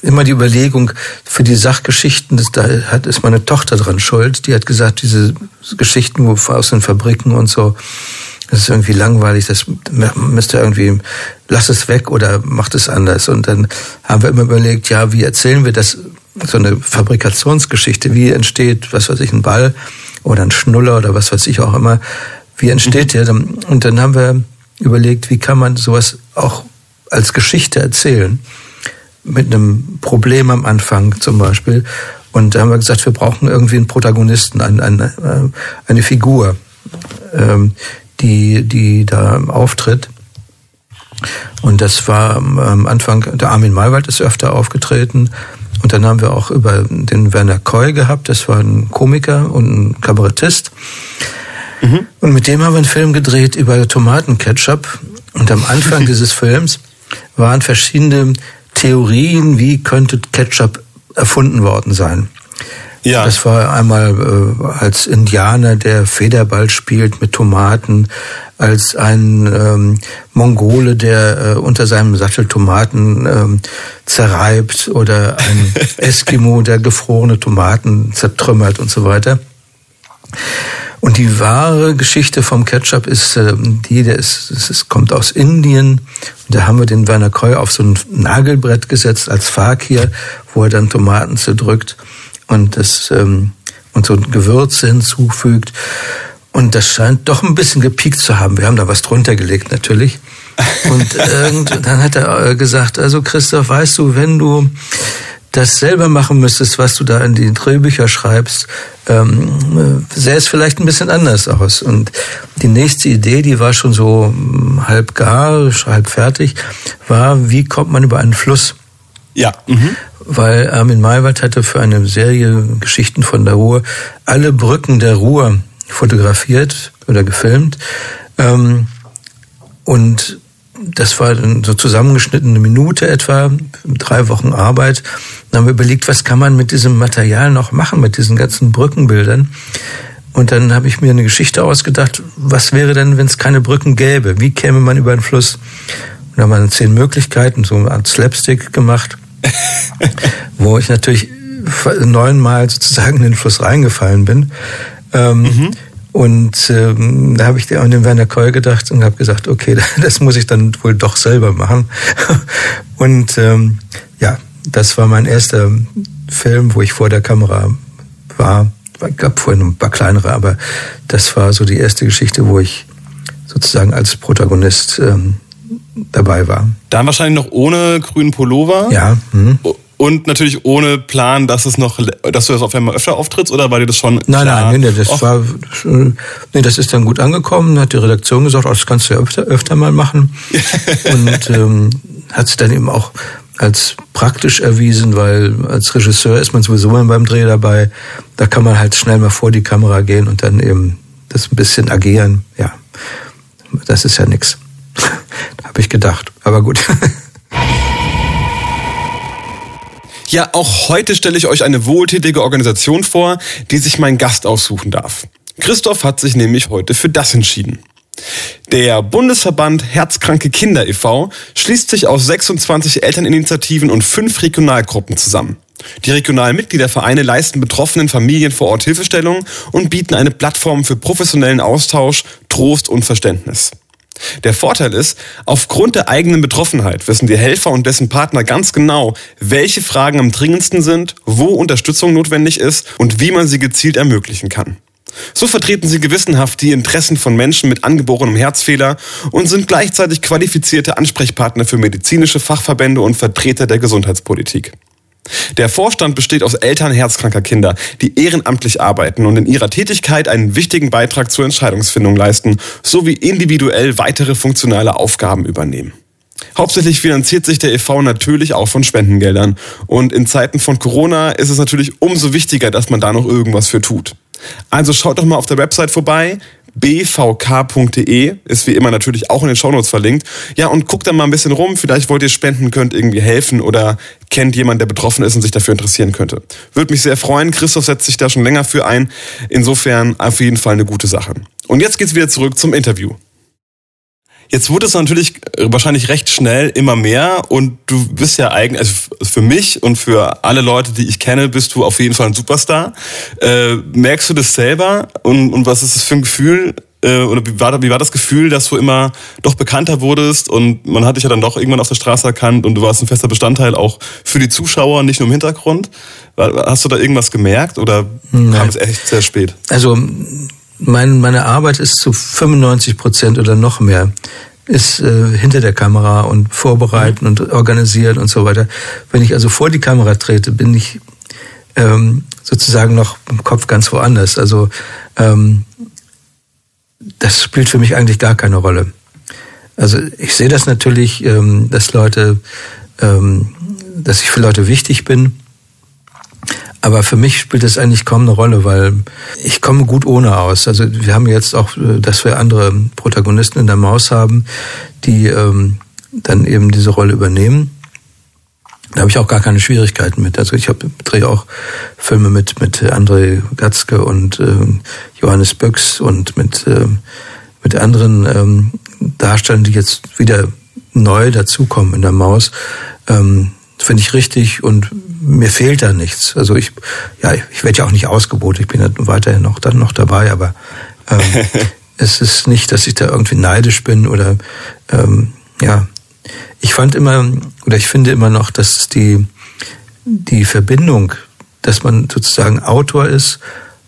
immer die Überlegung für die Sachgeschichten, das, da hat, ist meine Tochter dran schuld. Die hat gesagt, diese Geschichten aus den Fabriken und so, das ist irgendwie langweilig, das müsste irgendwie, lass es weg oder macht es anders. Und dann haben wir immer überlegt, ja, wie erzählen wir das, so eine Fabrikationsgeschichte, wie entsteht, was weiß ich, ein Ball oder ein Schnuller oder was weiß ich auch immer, wie entsteht der? Und dann haben wir überlegt, wie kann man sowas auch als Geschichte erzählen mit einem Problem am Anfang zum Beispiel. Und da haben wir gesagt, wir brauchen irgendwie einen Protagonisten, eine, eine, äh, eine Figur, ähm, die, die da auftritt. Und das war am Anfang, der Armin Maywald ist öfter aufgetreten. Und dann haben wir auch über den Werner Koy gehabt, das war ein Komiker und ein Kabarettist. Mhm. Und mit dem haben wir einen Film gedreht über Tomatenketchup. Und am Anfang [laughs] dieses Films waren verschiedene Theorien, wie könnte Ketchup erfunden worden sein. Ja. Das war einmal äh, als Indianer, der Federball spielt mit Tomaten, als ein ähm, Mongole, der äh, unter seinem Sattel Tomaten ähm, zerreibt oder ein [laughs] Eskimo, der gefrorene Tomaten zertrümmert und so weiter. Und die wahre Geschichte vom Ketchup ist äh, die, der ist, es kommt aus Indien. Und da haben wir den Werner Koy auf so ein Nagelbrett gesetzt als Fakir, wo er dann Tomaten zerdrückt und das ähm, und so Gewürze hinzufügt. Und das scheint doch ein bisschen gepiekt zu haben. Wir haben da was drunter gelegt natürlich. Und [laughs] irgend, dann hat er gesagt, also Christoph, weißt du, wenn du das selber machen müsstest, was du da in die Drehbücher schreibst, ähm, sähe es vielleicht ein bisschen anders aus. Und die nächste Idee, die war schon so hm, halb gar, halb fertig, war, wie kommt man über einen Fluss? Ja. Mhm. Weil Armin Maywald hatte für eine Serie Geschichten von der Ruhr alle Brücken der Ruhr fotografiert oder gefilmt. Ähm, und das war so zusammengeschnitten eine Minute etwa, drei Wochen Arbeit. Dann haben wir überlegt, was kann man mit diesem Material noch machen, mit diesen ganzen Brückenbildern. Und dann habe ich mir eine Geschichte ausgedacht, was wäre denn, wenn es keine Brücken gäbe? Wie käme man über den Fluss? Und da haben wir zehn Möglichkeiten, so eine Art Slapstick gemacht, [laughs] wo ich natürlich neunmal sozusagen in den Fluss reingefallen bin. Ähm, mhm. Und ähm, da habe ich an den Werner Keul gedacht und habe gesagt, okay, [laughs] das muss ich dann wohl doch selber machen. [laughs] und ähm, ja, das war mein erster Film, wo ich vor der Kamera war. Ich gab vorhin ein paar kleinere, aber das war so die erste Geschichte, wo ich sozusagen als Protagonist ähm, dabei war. Dann wahrscheinlich noch ohne grünen Pullover. Ja. Mhm. Und natürlich ohne Plan, dass es noch, dass du das auf einmal öfter auftrittst oder war dir das schon Nein, klar? nein, nee, das Och. war, nee, das ist dann gut angekommen, hat die Redaktion gesagt, oh, das kannst du ja öfter, öfter mal machen. [laughs] und ähm, hat sich dann eben auch als praktisch erwiesen, weil als Regisseur ist man sowieso mal beim Dreh dabei. Da kann man halt schnell mal vor die Kamera gehen und dann eben das ein bisschen agieren. Ja, das ist ja nix. [laughs] Habe ich gedacht. Aber gut. [laughs] Ja, auch heute stelle ich euch eine wohltätige Organisation vor, die sich mein Gast aussuchen darf. Christoph hat sich nämlich heute für das entschieden. Der Bundesverband Herzkranke Kinder e.V. schließt sich aus 26 Elterninitiativen und fünf Regionalgruppen zusammen. Die regionalen Mitgliedervereine leisten betroffenen Familien vor Ort Hilfestellung und bieten eine Plattform für professionellen Austausch, Trost und Verständnis. Der Vorteil ist, aufgrund der eigenen Betroffenheit wissen die Helfer und dessen Partner ganz genau, welche Fragen am dringendsten sind, wo Unterstützung notwendig ist und wie man sie gezielt ermöglichen kann. So vertreten sie gewissenhaft die Interessen von Menschen mit angeborenem Herzfehler und sind gleichzeitig qualifizierte Ansprechpartner für medizinische Fachverbände und Vertreter der Gesundheitspolitik. Der Vorstand besteht aus Eltern herzkranker Kinder, die ehrenamtlich arbeiten und in ihrer Tätigkeit einen wichtigen Beitrag zur Entscheidungsfindung leisten, sowie individuell weitere funktionale Aufgaben übernehmen. Hauptsächlich finanziert sich der e.V. natürlich auch von Spendengeldern. Und in Zeiten von Corona ist es natürlich umso wichtiger, dass man da noch irgendwas für tut. Also schaut doch mal auf der Website vorbei. bvk.de ist wie immer natürlich auch in den Shownotes verlinkt. Ja, und guckt da mal ein bisschen rum. Vielleicht wollt ihr spenden, könnt irgendwie helfen oder kennt jemand, der betroffen ist und sich dafür interessieren könnte. Würde mich sehr freuen. Christoph setzt sich da schon länger für ein. Insofern auf jeden Fall eine gute Sache. Und jetzt geht's wieder zurück zum Interview. Jetzt wurde es natürlich äh, wahrscheinlich recht schnell immer mehr und du bist ja eigentlich, also für mich und für alle Leute, die ich kenne, bist du auf jeden Fall ein Superstar. Äh, merkst du das selber und, und was ist das für ein Gefühl? Äh, oder wie war, wie war das Gefühl, dass du immer doch bekannter wurdest und man hat dich ja dann doch irgendwann auf der Straße erkannt und du warst ein fester Bestandteil auch für die Zuschauer, nicht nur im Hintergrund? Hast du da irgendwas gemerkt oder Nein. kam es echt sehr spät? Also mein, meine Arbeit ist zu 95 Prozent oder noch mehr ist äh, hinter der Kamera und vorbereiten mhm. und organisieren und so weiter. Wenn ich also vor die Kamera trete, bin ich ähm, sozusagen noch im Kopf ganz woanders. Also ähm, das spielt für mich eigentlich gar keine Rolle. Also ich sehe das natürlich, ähm, dass Leute, ähm, dass ich für Leute wichtig bin. Aber für mich spielt das eigentlich kaum eine Rolle, weil ich komme gut ohne aus. Also wir haben jetzt auch, äh, dass wir andere Protagonisten in der Maus haben, die ähm, dann eben diese Rolle übernehmen. Da habe ich auch gar keine Schwierigkeiten mit. Also ich habe drehe auch Filme mit mit André Gatzke und äh, Johannes Böcks und mit äh, mit anderen ähm, Darstellern, die jetzt wieder neu dazukommen in der Maus. Ähm, Finde ich richtig und mir fehlt da nichts. Also ich, ja, ich werde ja auch nicht ausgeboten. Ich bin ja weiterhin noch dann noch dabei, aber ähm, [laughs] es ist nicht, dass ich da irgendwie neidisch bin oder ähm, ja. Ich fand immer oder ich finde immer noch, dass die die Verbindung, dass man sozusagen Autor ist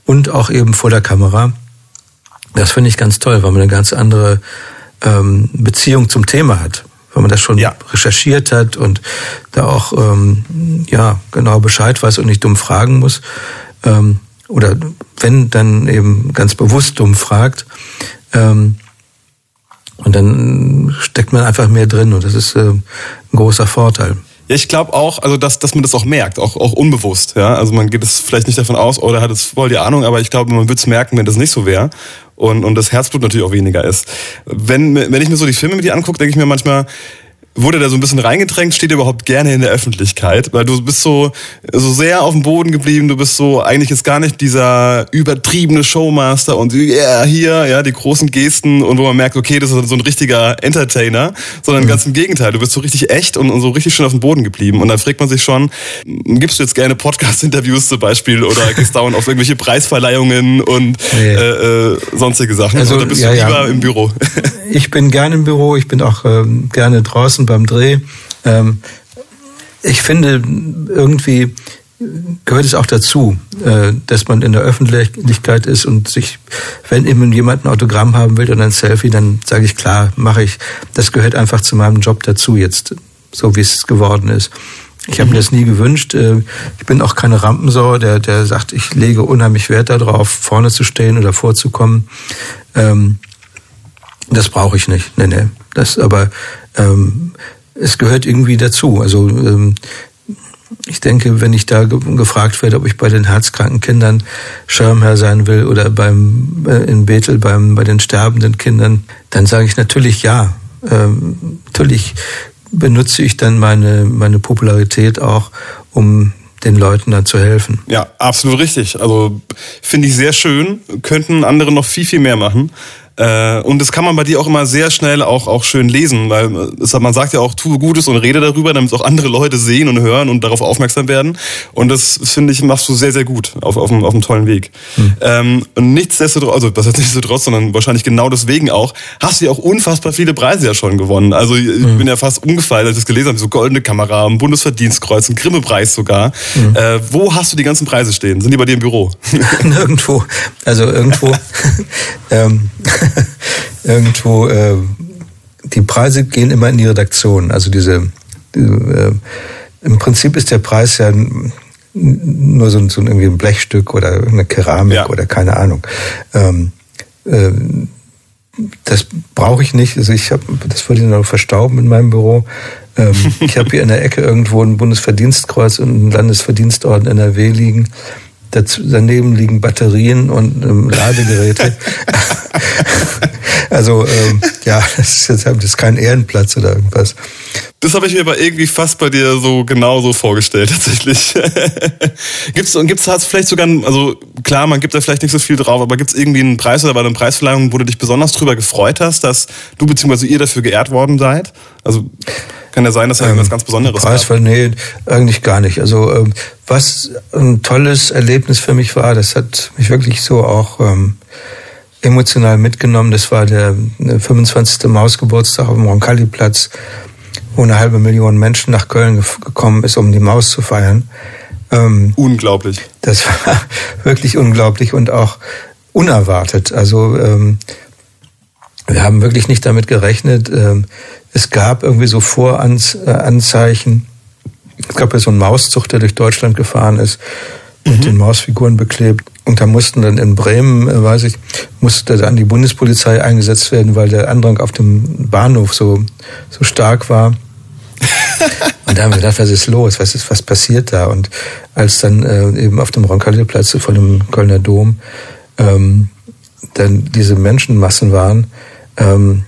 und auch eben vor der Kamera, das finde ich ganz toll, weil man eine ganz andere ähm, Beziehung zum Thema hat wenn man das schon ja. recherchiert hat und da auch ähm, ja genau Bescheid weiß und nicht dumm fragen muss. Ähm, oder wenn dann eben ganz bewusst dumm fragt. Ähm, und dann steckt man einfach mehr drin und das ist äh, ein großer Vorteil. Ja, ich glaube auch, also dass, dass man das auch merkt, auch, auch unbewusst. Ja? Also man geht es vielleicht nicht davon aus, oder oh, hat es voll die Ahnung, aber ich glaube, man würde es merken, wenn das nicht so wäre und, und das Herzblut natürlich auch weniger ist. Wenn, wenn ich mir so die Filme mit dir angucke, denke ich mir manchmal, wurde da so ein bisschen reingedrängt, steht überhaupt gerne in der Öffentlichkeit, weil du bist so, so sehr auf dem Boden geblieben, du bist so eigentlich jetzt gar nicht dieser übertriebene Showmaster und yeah, hier, ja, die großen Gesten und wo man merkt, okay, das ist so ein richtiger Entertainer, sondern mhm. ganz im Gegenteil, du bist so richtig echt und, und so richtig schön auf dem Boden geblieben und da fragt man sich schon, gibst du jetzt gerne Podcast-Interviews zum Beispiel oder [laughs] gehst dauernd auf irgendwelche Preisverleihungen und nee. äh, äh, sonstige Sachen also, oder bist ja, du lieber ja. im Büro? [laughs] ich bin gerne im Büro, ich bin auch ähm, gerne draußen beim Dreh. Ähm, ich finde, irgendwie gehört es auch dazu, äh, dass man in der Öffentlichkeit ist und sich, wenn eben jemand ein Autogramm haben will oder ein Selfie, dann sage ich klar, mache ich. Das gehört einfach zu meinem Job dazu jetzt, so wie es geworden ist. Ich habe mir das nie gewünscht. Äh, ich bin auch keine Rampensau, der, der sagt, ich lege unheimlich Wert darauf, vorne zu stehen oder vorzukommen. Ähm, das brauche ich nicht. Nee, nee. Das aber ähm, es gehört irgendwie dazu. Also ähm, ich denke, wenn ich da ge gefragt werde, ob ich bei den herzkranken Kindern Schirmherr sein will oder beim äh, in Bethel beim bei den sterbenden Kindern, dann sage ich natürlich ja, ähm, natürlich benutze ich dann meine, meine Popularität auch, um den Leuten dann zu helfen. Ja, absolut richtig. Also finde ich sehr schön. Könnten andere noch viel, viel mehr machen. Äh, und das kann man bei dir auch immer sehr schnell auch, auch schön lesen, weil es, man sagt ja auch, tue Gutes und rede darüber, damit auch andere Leute sehen und hören und darauf aufmerksam werden. Und das, finde ich, machst du sehr, sehr gut auf, auf, einem, auf einem tollen Weg. Mhm. Ähm, und nichtsdestotrotz, also das heißt nichtsdestotrotz, sondern wahrscheinlich genau deswegen auch, hast du ja auch unfassbar viele Preise ja schon gewonnen. Also ich mhm. bin ja fast umgefallen, als ich das gelesen habe, so Goldene Kamera, ein Bundesverdienstkreuz, ein Grimme-Preis sogar. Mhm. Äh, wo hast du die ganzen Preise stehen? Sind die bei dir im Büro? [laughs] Nirgendwo. Also irgendwo. [laughs] [laughs] ähm, [laughs] irgendwo, äh, die Preise gehen immer in die Redaktion. Also diese, die, äh, im Prinzip ist der Preis ja nur so, so irgendwie ein Blechstück oder eine Keramik ja. oder keine Ahnung. Ähm, äh, das brauche ich nicht. Also ich habe, das würde ich noch verstauben in meinem Büro. Ähm, [laughs] ich habe hier in der Ecke irgendwo ein Bundesverdienstkreuz und ein Landesverdienstorden NRW liegen. Dazu, daneben liegen Batterien und ähm, Ladegeräte. [laughs] also ähm, ja, das ist jetzt das ist kein Ehrenplatz oder irgendwas. Das habe ich mir aber irgendwie fast bei dir so genauso vorgestellt, tatsächlich. [laughs] gibt's und gibt's hast vielleicht sogar, also klar, man gibt da vielleicht nicht so viel drauf, aber gibt's irgendwie einen Preis oder bei einer Preisverleihung, wo du dich besonders drüber gefreut hast, dass du bzw. ihr dafür geehrt worden seid? Also kann ja sein, dass er ähm, irgendwas ganz Besonderes Preisverleihung, nee, eigentlich gar nicht. Also ähm, was ein tolles Erlebnis für mich war, das hat mich wirklich so auch ähm, emotional mitgenommen. Das war der 25. Mausgeburtstag auf dem Roncalli-Platz, wo eine halbe Million Menschen nach Köln gekommen ist, um die Maus zu feiern. Ähm, unglaublich. Das [laughs] war wirklich unglaublich und auch unerwartet. Also ähm, wir haben wirklich nicht damit gerechnet. Ähm, es gab irgendwie so Voranzeichen. Es gab ja so einen Mauszug, der durch Deutschland gefahren ist, mit mhm. den Mausfiguren beklebt. Und da mussten dann in Bremen, äh, weiß ich, musste dann die Bundespolizei eingesetzt werden, weil der Andrang auf dem Bahnhof so, so stark war. [laughs] und da haben wir gedacht, was ist los? Was ist, was passiert da? Und als dann äh, eben auf dem Roncalli-Platz vor dem Kölner Dom ähm, dann diese Menschenmassen waren, ähm,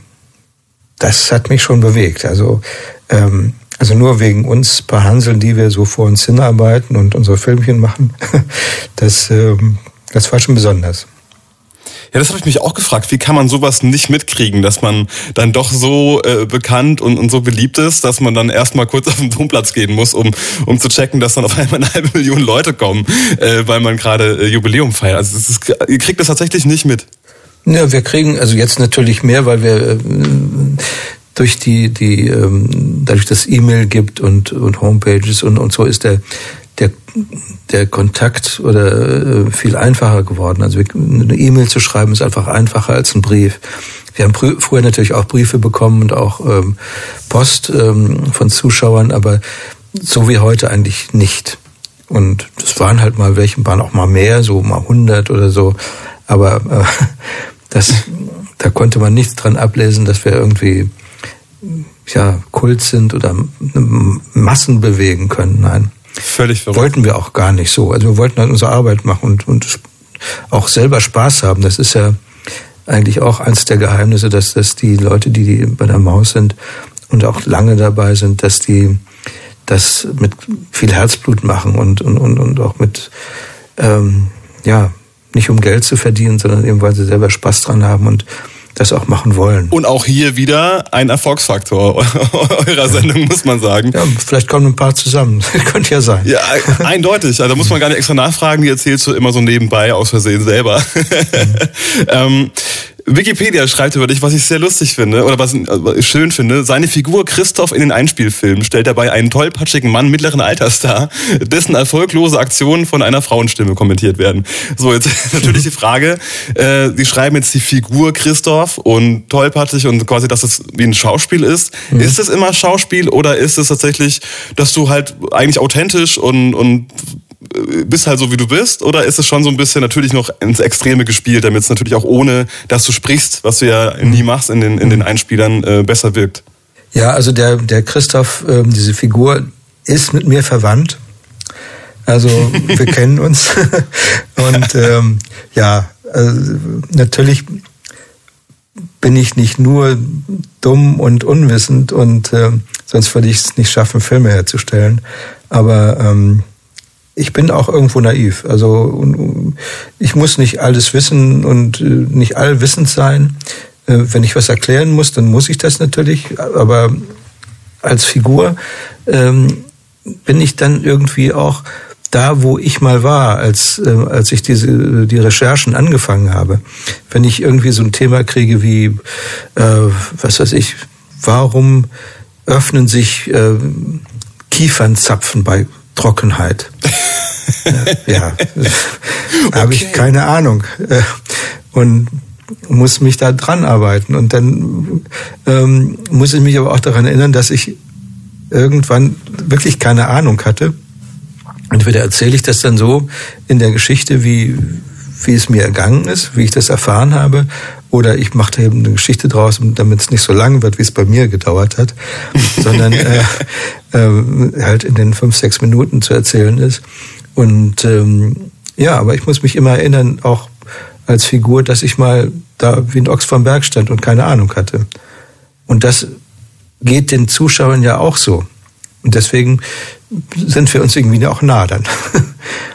das hat mich schon bewegt. Also, ähm, also nur wegen uns paar Hanseln, die wir so vor uns hinarbeiten und unsere Filmchen machen, [laughs] das, ähm, das war schon besonders. Ja, das habe ich mich auch gefragt. Wie kann man sowas nicht mitkriegen, dass man dann doch so äh, bekannt und, und so beliebt ist, dass man dann erstmal kurz [laughs] auf den Domplatz gehen muss, um, um zu checken, dass dann auf einmal eine halbe Million Leute kommen, äh, weil man gerade äh, Jubiläum feiert. Also das ist, ihr kriegt das tatsächlich nicht mit. Ja, wir kriegen also jetzt natürlich mehr, weil wir äh, durch die, die ähm, dadurch das E-Mail gibt und, und Homepages und, und so ist der, der, der Kontakt oder äh, viel einfacher geworden. Also eine E-Mail zu schreiben ist einfach einfacher als ein Brief. Wir haben früher natürlich auch Briefe bekommen und auch ähm, Post ähm, von Zuschauern, aber so wie heute eigentlich nicht. Und das waren halt mal welche, waren auch mal mehr, so mal 100 oder so. Aber äh, das, da konnte man nichts dran ablesen, dass wir irgendwie ja, Kult sind oder Massen bewegen können. Nein. Völlig verrückt. Wollten wir auch gar nicht so. Also wir wollten halt unsere Arbeit machen und, und auch selber Spaß haben. Das ist ja eigentlich auch eins der Geheimnisse, dass, dass die Leute, die bei der Maus sind und auch lange dabei sind, dass die das mit viel Herzblut machen und, und, und, und auch mit, ähm, ja, nicht um Geld zu verdienen, sondern eben weil sie selber Spaß dran haben und das auch machen wollen. Und auch hier wieder ein Erfolgsfaktor [laughs] eurer Sendung, muss man sagen. Ja, vielleicht kommen ein paar zusammen. [laughs] Könnte ja sein. Ja, eindeutig. Also da muss man gar nicht extra nachfragen, die erzählst du immer so nebenbei aus Versehen selber. [laughs] Mhm. ähm, Wikipedia schreibt über dich, was ich sehr lustig finde oder was ich äh, schön finde. Seine Figur Christoph in den Einspielfilmen stellt dabei einen tollpatschigen Mann mittleren Alters dar, dessen erfolglose Aktionen von einer Frauenstimme kommentiert werden. So, jetzt [laughs] natürlich die Frage, äh, Sie schreiben jetzt die Figur Christoph und tollpatschig und quasi, dass das wie ein Schauspiel ist. Mhm. Ist es immer Schauspiel oder ist es tatsächlich, dass du halt eigentlich authentisch und, und bist halt so, wie du bist? Oder ist es schon so ein bisschen natürlich noch ins Extreme gespielt, damit es natürlich auch ohne, dass du sprichst, was du ja nie machst in den, in den Einspielern, äh, besser wirkt? Ja, also der, der Christoph, äh, diese Figur, ist mit mir verwandt. Also wir [laughs] kennen uns. [laughs] Und ähm, ja, also, natürlich bin ich nicht nur dumm und unwissend und äh, sonst würde ich es nicht schaffen, Filme herzustellen. Aber ähm, ich bin auch irgendwo naiv. Also ich muss nicht alles wissen und äh, nicht allwissend sein. Äh, wenn ich was erklären muss, dann muss ich das natürlich. Aber als Figur ähm, bin ich dann irgendwie auch da, wo ich mal war, als, äh, als ich diese, die Recherchen angefangen habe. Wenn ich irgendwie so ein Thema kriege wie, äh, was weiß ich, warum öffnen sich äh, Kiefernzapfen bei Trockenheit? [laughs] ja, okay. habe ich keine Ahnung. Äh, und muss mich da dran arbeiten. Und dann ähm, muss ich mich aber auch daran erinnern, dass ich irgendwann wirklich keine Ahnung hatte. Entweder erzähle ich das dann so in der Geschichte, wie, wie es mir ergangen ist, wie ich das erfahren habe, oder ich mache da eben eine Geschichte draus, damit es nicht so lang wird, wie es bei mir gedauert hat, [laughs] sondern äh, äh, halt in den fünf, sechs Minuten zu erzählen ist. Und ähm, ja, aber ich muss mich immer erinnern, auch als Figur, dass ich mal da wie ein Ochs vom Berg stand und keine Ahnung hatte. Und das geht den Zuschauern ja auch so. Und deswegen sind wir uns irgendwie auch nah dann. [laughs]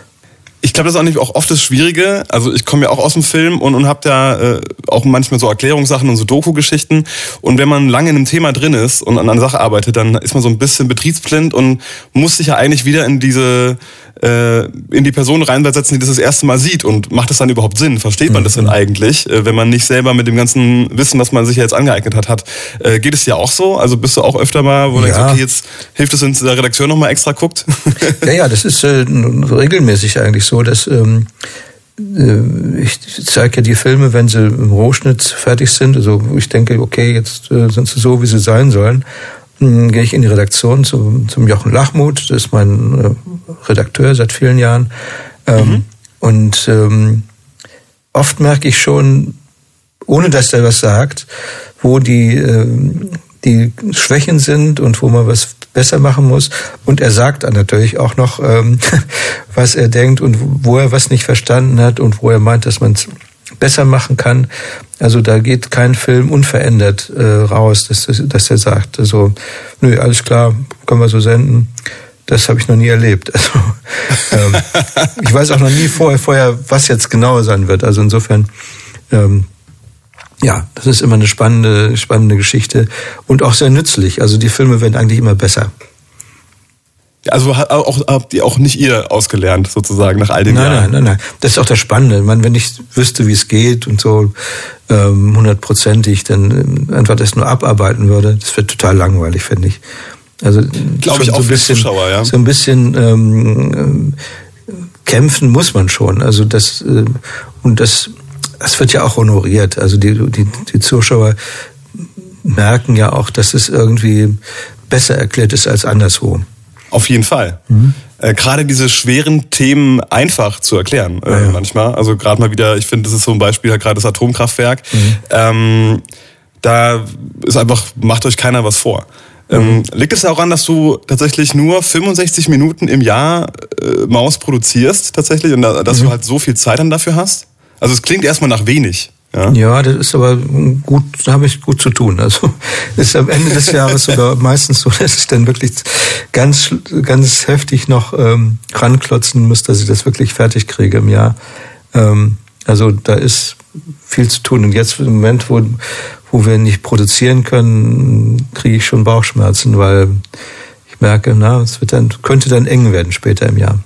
Ich glaube, das ist auch nicht auch oft das Schwierige. Also ich komme ja auch aus dem Film und, und habe da äh, auch manchmal so Erklärungssachen und so Doku-Geschichten. Und wenn man lange in einem Thema drin ist und an einer Sache arbeitet, dann ist man so ein bisschen betriebsblind und muss sich ja eigentlich wieder in diese äh, in die Person reinversetzen, die das das erste Mal sieht und macht das dann überhaupt Sinn? Versteht man das denn mhm. eigentlich, äh, wenn man nicht selber mit dem ganzen Wissen, was man sich ja jetzt angeeignet hat, hat? Äh, geht es dir auch so? Also bist du auch öfter mal, wo du denkst, okay, jetzt hilft es, wenn der Redakteur nochmal extra guckt? ja, ja, das ist äh, regelmäßig eigentlich so, dass ähm, äh, ich zeige ja die Filme, wenn sie im Rohschnitt fertig sind. Also ich denke, okay, jetzt äh, sind sie so, wie sie sein sollen. Dann gehe ich in die Redaktion zum, zum Jochen Lachmuth, das ist mein äh, Redakteur seit vielen Jahren. Ähm, mhm. Und ähm, oft merke ich schon, ohne dass der was sagt, wo die, ähm, die Schwächen sind und wo man was besser machen muss. Und er sagt dann natürlich auch noch, ähm, [laughs] was er denkt und wo er was nicht verstanden hat und wo er meint, dass man es besser machen kann. Also da geht kein Film unverändert äh, raus, dass, dass er sagt, also, nö, alles klar, können wir so senden. Das habe ich noch nie erlebt. [laughs] Also, ähm, ich weiß auch noch nie vorher, vorher, was jetzt genauer sein wird. Also insofern, ähm, ja, das ist immer eine spannende, spannende Geschichte und auch sehr nützlich. Also die Filme werden eigentlich immer besser. Also auch, habt ihr auch nicht ihr ausgelernt, sozusagen, nach all den nein, Jahren? Nein, nein, nein. Das ist auch das Spannende. Ich wenn ich wüsste, wie es geht und so ähm, hundertprozentig, dann ähm, einfach das nur abarbeiten würde, das wäre total langweilig, finde ich. Also glaube ich auch so ein bisschen, Zuschauer, ja. So ein bisschen ähm, kämpfen muss man schon. Also das äh, und das, das wird ja auch honoriert. Also die, die, die Zuschauer merken ja auch, dass es irgendwie besser erklärt ist als anderswo. Auf jeden Fall. Mhm. Äh, gerade diese schweren Themen einfach zu erklären äh, ja. manchmal. Also gerade mal wieder, ich finde, das ist so ein Beispiel, gerade das Atomkraftwerk. Mhm. Ähm, da ist einfach, macht euch keiner was vor. Ähm, mhm. liegt es ja auch an, dass du tatsächlich nur 65 Minuten im Jahr äh, Maus produzierst tatsächlich und da, dass mhm. du halt so viel Zeit dann dafür hast? Also es klingt erstmal nach wenig. Ja. ja, das ist aber gut, da habe ich gut zu tun. Also ist am Ende des Jahres sogar meistens so, dass ich dann wirklich ganz, ganz heftig noch ähm, ranklotzen muss, dass ich das wirklich fertig kriege im Jahr. Ähm, also da ist viel zu tun. Und jetzt im Moment, wo, wo wir nicht produzieren können, kriege ich schon Bauchschmerzen, weil ich merke, na, es wird dann, könnte dann eng werden später im Jahr.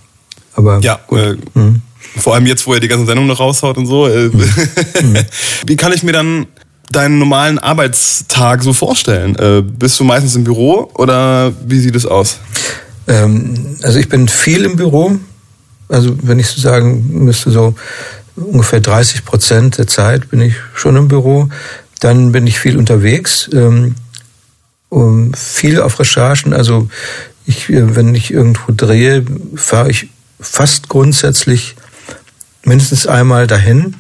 Aber ja, gut. Äh, mhm. Vor allem jetzt, wo er die ganze Sendung noch raushaut und so. Äh, [laughs] mhm. Wie kann ich mir dann deinen normalen Arbeitstag so vorstellen? Äh, bist du meistens im Büro oder wie sieht es aus? Ähm, also ich bin viel im Büro. Also wenn ich so sagen müsste, so ungefähr 30 Prozent der Zeit bin ich schon im Büro. Dann bin ich viel unterwegs, ähm, viel auf Recherchen. Also ich, äh, wenn ich irgendwo drehe, fahre ich fast grundsätzlich mindestens einmal dahin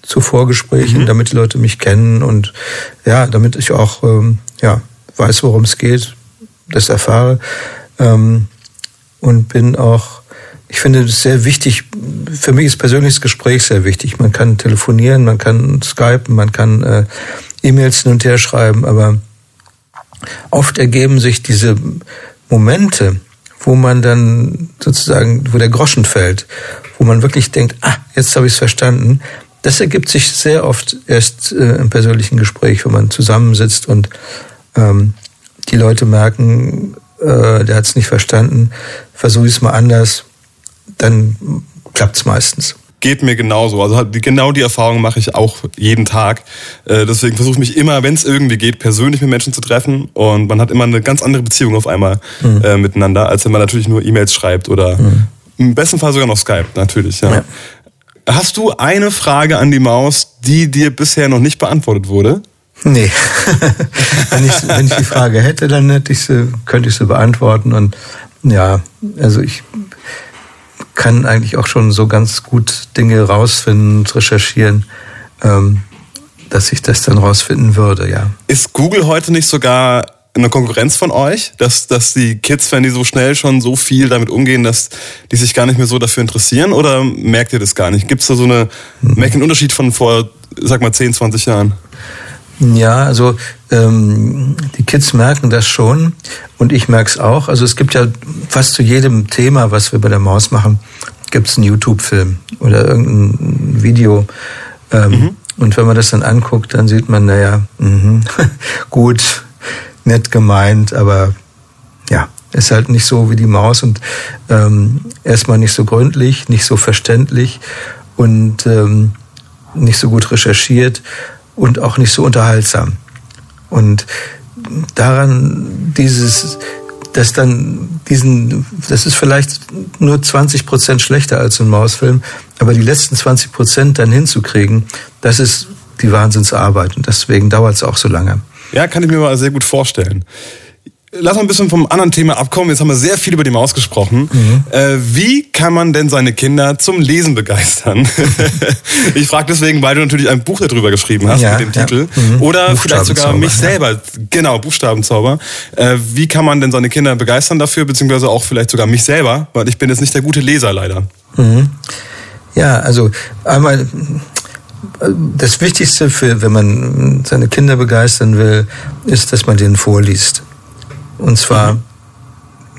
zu Vorgesprächen, mhm. damit die Leute mich kennen und ja, damit ich auch ähm, ja, weiß, worum es geht, das erfahre ähm, und bin auch, ich finde es sehr wichtig, für mich ist persönliches Gespräch sehr wichtig. Man kann telefonieren, man kann skypen, man kann äh, E-Mails hin und her schreiben, aber oft ergeben sich diese Momente, wo man dann sozusagen, wo der Groschen fällt, wo man wirklich denkt, ah, jetzt habe ich es verstanden. Das ergibt sich sehr oft erst äh, im persönlichen Gespräch, wenn man zusammensitzt und ähm, die Leute merken, äh, der hat es nicht verstanden, versuche ich es mal anders, dann klappt es meistens geht mir genauso. Also genau die Erfahrung mache ich auch jeden Tag. Äh, deswegen versuche ich mich immer, wenn es irgendwie geht, persönlich mit Menschen zu treffen. Und man hat immer eine ganz andere Beziehung auf einmal mhm. äh, miteinander, als wenn man natürlich nur E-Mails schreibt oder mhm. Im besten Fall sogar noch Skype, natürlich. Ja. ja. Hast du eine Frage an die Maus, die dir bisher noch nicht beantwortet wurde? Nee. [laughs] wenn, ich, wenn ich die Frage hätte, dann hätte ich sie, könnte ich sie beantworten. Und ja, also ich kann eigentlich auch schon so ganz gut Dinge rausfinden, recherchieren, ähm, dass ich das dann rausfinden würde, ja. Ist Google heute nicht sogar eine Konkurrenz von euch, dass, dass die Kids, wenn die so schnell schon so viel damit umgehen, dass die sich gar nicht mehr so dafür interessieren oder merkt ihr das gar nicht? Gibt es da so eine, mhm. merkt einen Unterschied von vor, sag mal, 10, 20 Jahren? Ja, also ähm, die Kids merken das schon und ich merke es auch. Also es gibt ja fast zu jedem Thema, was wir bei der Maus machen, gibt es einen YouTube-Film oder irgendein Video. Ähm, mhm. Und wenn man das dann anguckt, dann sieht man, naja, mh, [laughs] gut, nett gemeint, aber ja, ist halt nicht so wie die Maus und ähm, erstmal nicht so gründlich, nicht so verständlich und ähm, nicht so gut recherchiert und auch nicht so unterhaltsam. Und daran dieses, dass dann diesen, das ist vielleicht nur 20 Prozent schlechter als ein Mausfilm, aber die letzten 20 Prozent dann hinzukriegen, das ist die Wahnsinnsarbeit und deswegen dauert es auch so lange. Ja, kann ich mir mal sehr gut vorstellen lass mal ein bisschen vom anderen Thema abkommen. Jetzt haben wir sehr viel über die Maus gesprochen. Mhm. Äh, wie kann man denn seine Kinder zum Lesen begeistern? [laughs] ich frage deswegen, weil du natürlich ein Buch darüber geschrieben hast ja, mit dem Titel. Ja. Mhm. Oder vielleicht sogar mich selber. Ja. Genau, Buchstabenzauber. Äh, wie kann man denn seine Kinder begeistern dafür, beziehungsweise auch vielleicht sogar mich selber? Weil ich bin jetzt nicht der gute Leser leider. Mhm. Ja, also einmal das Wichtigste für, wenn man seine Kinder begeistern will, ist, dass man denen vorliest. Und zwar mhm.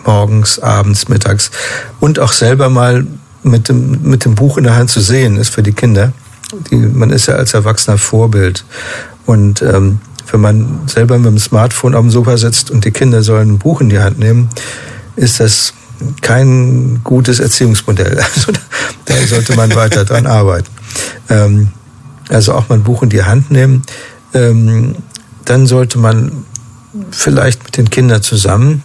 morgens, abends, mittags. Und auch selber mal mit dem, mit dem Buch in der Hand zu sehen, ist für die Kinder. Die, man ist ja als Erwachsener Vorbild. Und ähm, wenn man selber mit dem Smartphone auf dem Sofa sitzt und die Kinder sollen ein Buch in die Hand nehmen, ist das kein gutes Erziehungsmodell. [laughs] Also da sollte man weiter dran arbeiten. Ähm, also auch mal ein Buch in die Hand nehmen. Ähm, dann sollte man vielleicht mit den Kindern zusammen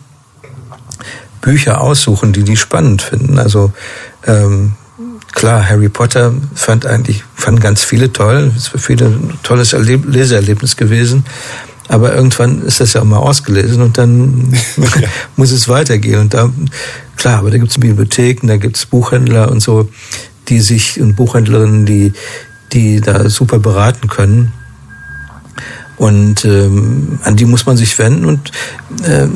Bücher aussuchen, die die spannend finden. Also ähm, klar, Harry Potter fand eigentlich fanden ganz viele toll. Es war viele ein tolles Erleb Leseerlebnis gewesen. Aber irgendwann ist das ja auch mal ausgelesen und dann [laughs] ja. [laughs] muss es weitergehen. Und da, klar, aber da gibt es Bibliotheken, da gibt es Buchhändler und so, die sich und Buchhändlerinnen, die, die da super beraten können. Und ähm, an die muss man sich wenden. Und äh,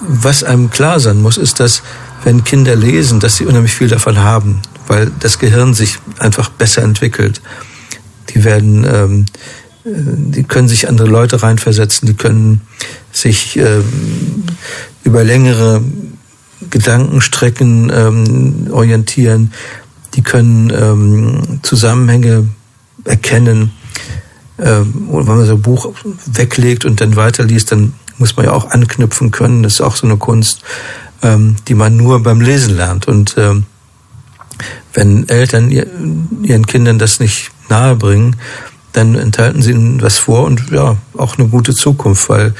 was einem klar sein muss, ist, dass wenn Kinder lesen, dass sie unheimlich viel davon haben, weil das Gehirn sich einfach besser entwickelt. Die werden, ähm, äh, die können sich andere Leute reinversetzen, die können sich ähm, über längere Gedankenstrecken ähm, orientieren, die können ähm, Zusammenhänge erkennen ähm, wenn man so ein Buch weglegt und dann weiterliest, dann muss man ja auch anknüpfen können. Das ist auch so eine Kunst, ähm, die man nur beim Lesen lernt. Und ähm, wenn Eltern ihren Kindern das nicht nahebringen, dann enthalten sie ihnen was vor und ja, auch eine gute Zukunft, weil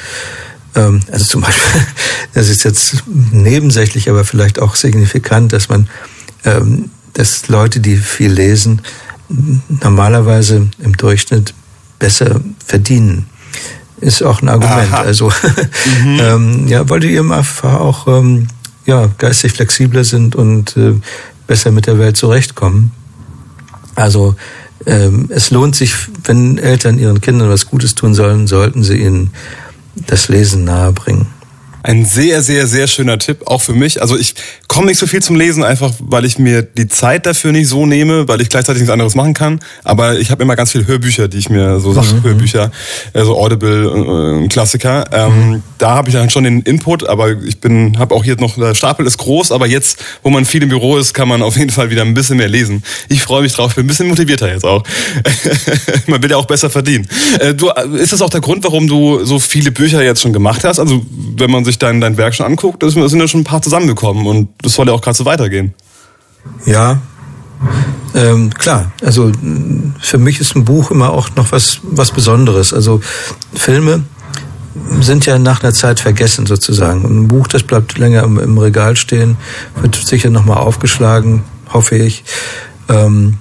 also zum Beispiel, [laughs] das ist jetzt nebensächlich, aber vielleicht auch signifikant, dass man, dass Leute, die viel lesen, normalerweise im Durchschnitt besser verdienen. Ist auch ein Argument. Aha. Also [laughs] mhm. ähm, ja, weil die eben einfach auch ähm, ja, geistig flexibler sind und äh, besser mit der Welt zurechtkommen. Also ähm, es lohnt sich, wenn Eltern ihren Kindern was Gutes tun sollen, sollten sie ihnen das Lesen nahebringen. Ein sehr, sehr, sehr schöner Tipp, auch für mich. Also ich komme nicht so viel zum Lesen, einfach weil ich mir die Zeit dafür nicht so nehme, weil ich gleichzeitig nichts anderes machen kann. Aber ich habe immer ganz viele Hörbücher, die ich mir so sage, mhm. Hörbücher, also Audible, äh, Klassiker. Ähm, mhm. Da habe ich dann schon den Input, aber ich bin, habe auch hier noch, der Stapel ist groß, aber jetzt, wo man viel im Büro ist, kann man auf jeden Fall wieder ein bisschen mehr lesen. Ich freue mich drauf, bin ein bisschen motivierter jetzt auch. [laughs] man will ja auch besser verdienen. Äh, du, ist das auch der Grund, warum du so viele Bücher jetzt schon gemacht hast? Also wenn man sich dein, dein Werk schon anguckt, da sind ja schon ein paar zusammengekommen und das soll ja auch gerade so weitergehen. Ja, ähm, klar. Also für mich ist ein Buch immer auch noch was, was Besonderes. Also Filme sind ja nach einer Zeit vergessen sozusagen. Ein Buch, das bleibt länger im, im Regal stehen, wird sicher nochmal aufgeschlagen, hoffe ich. Ähm,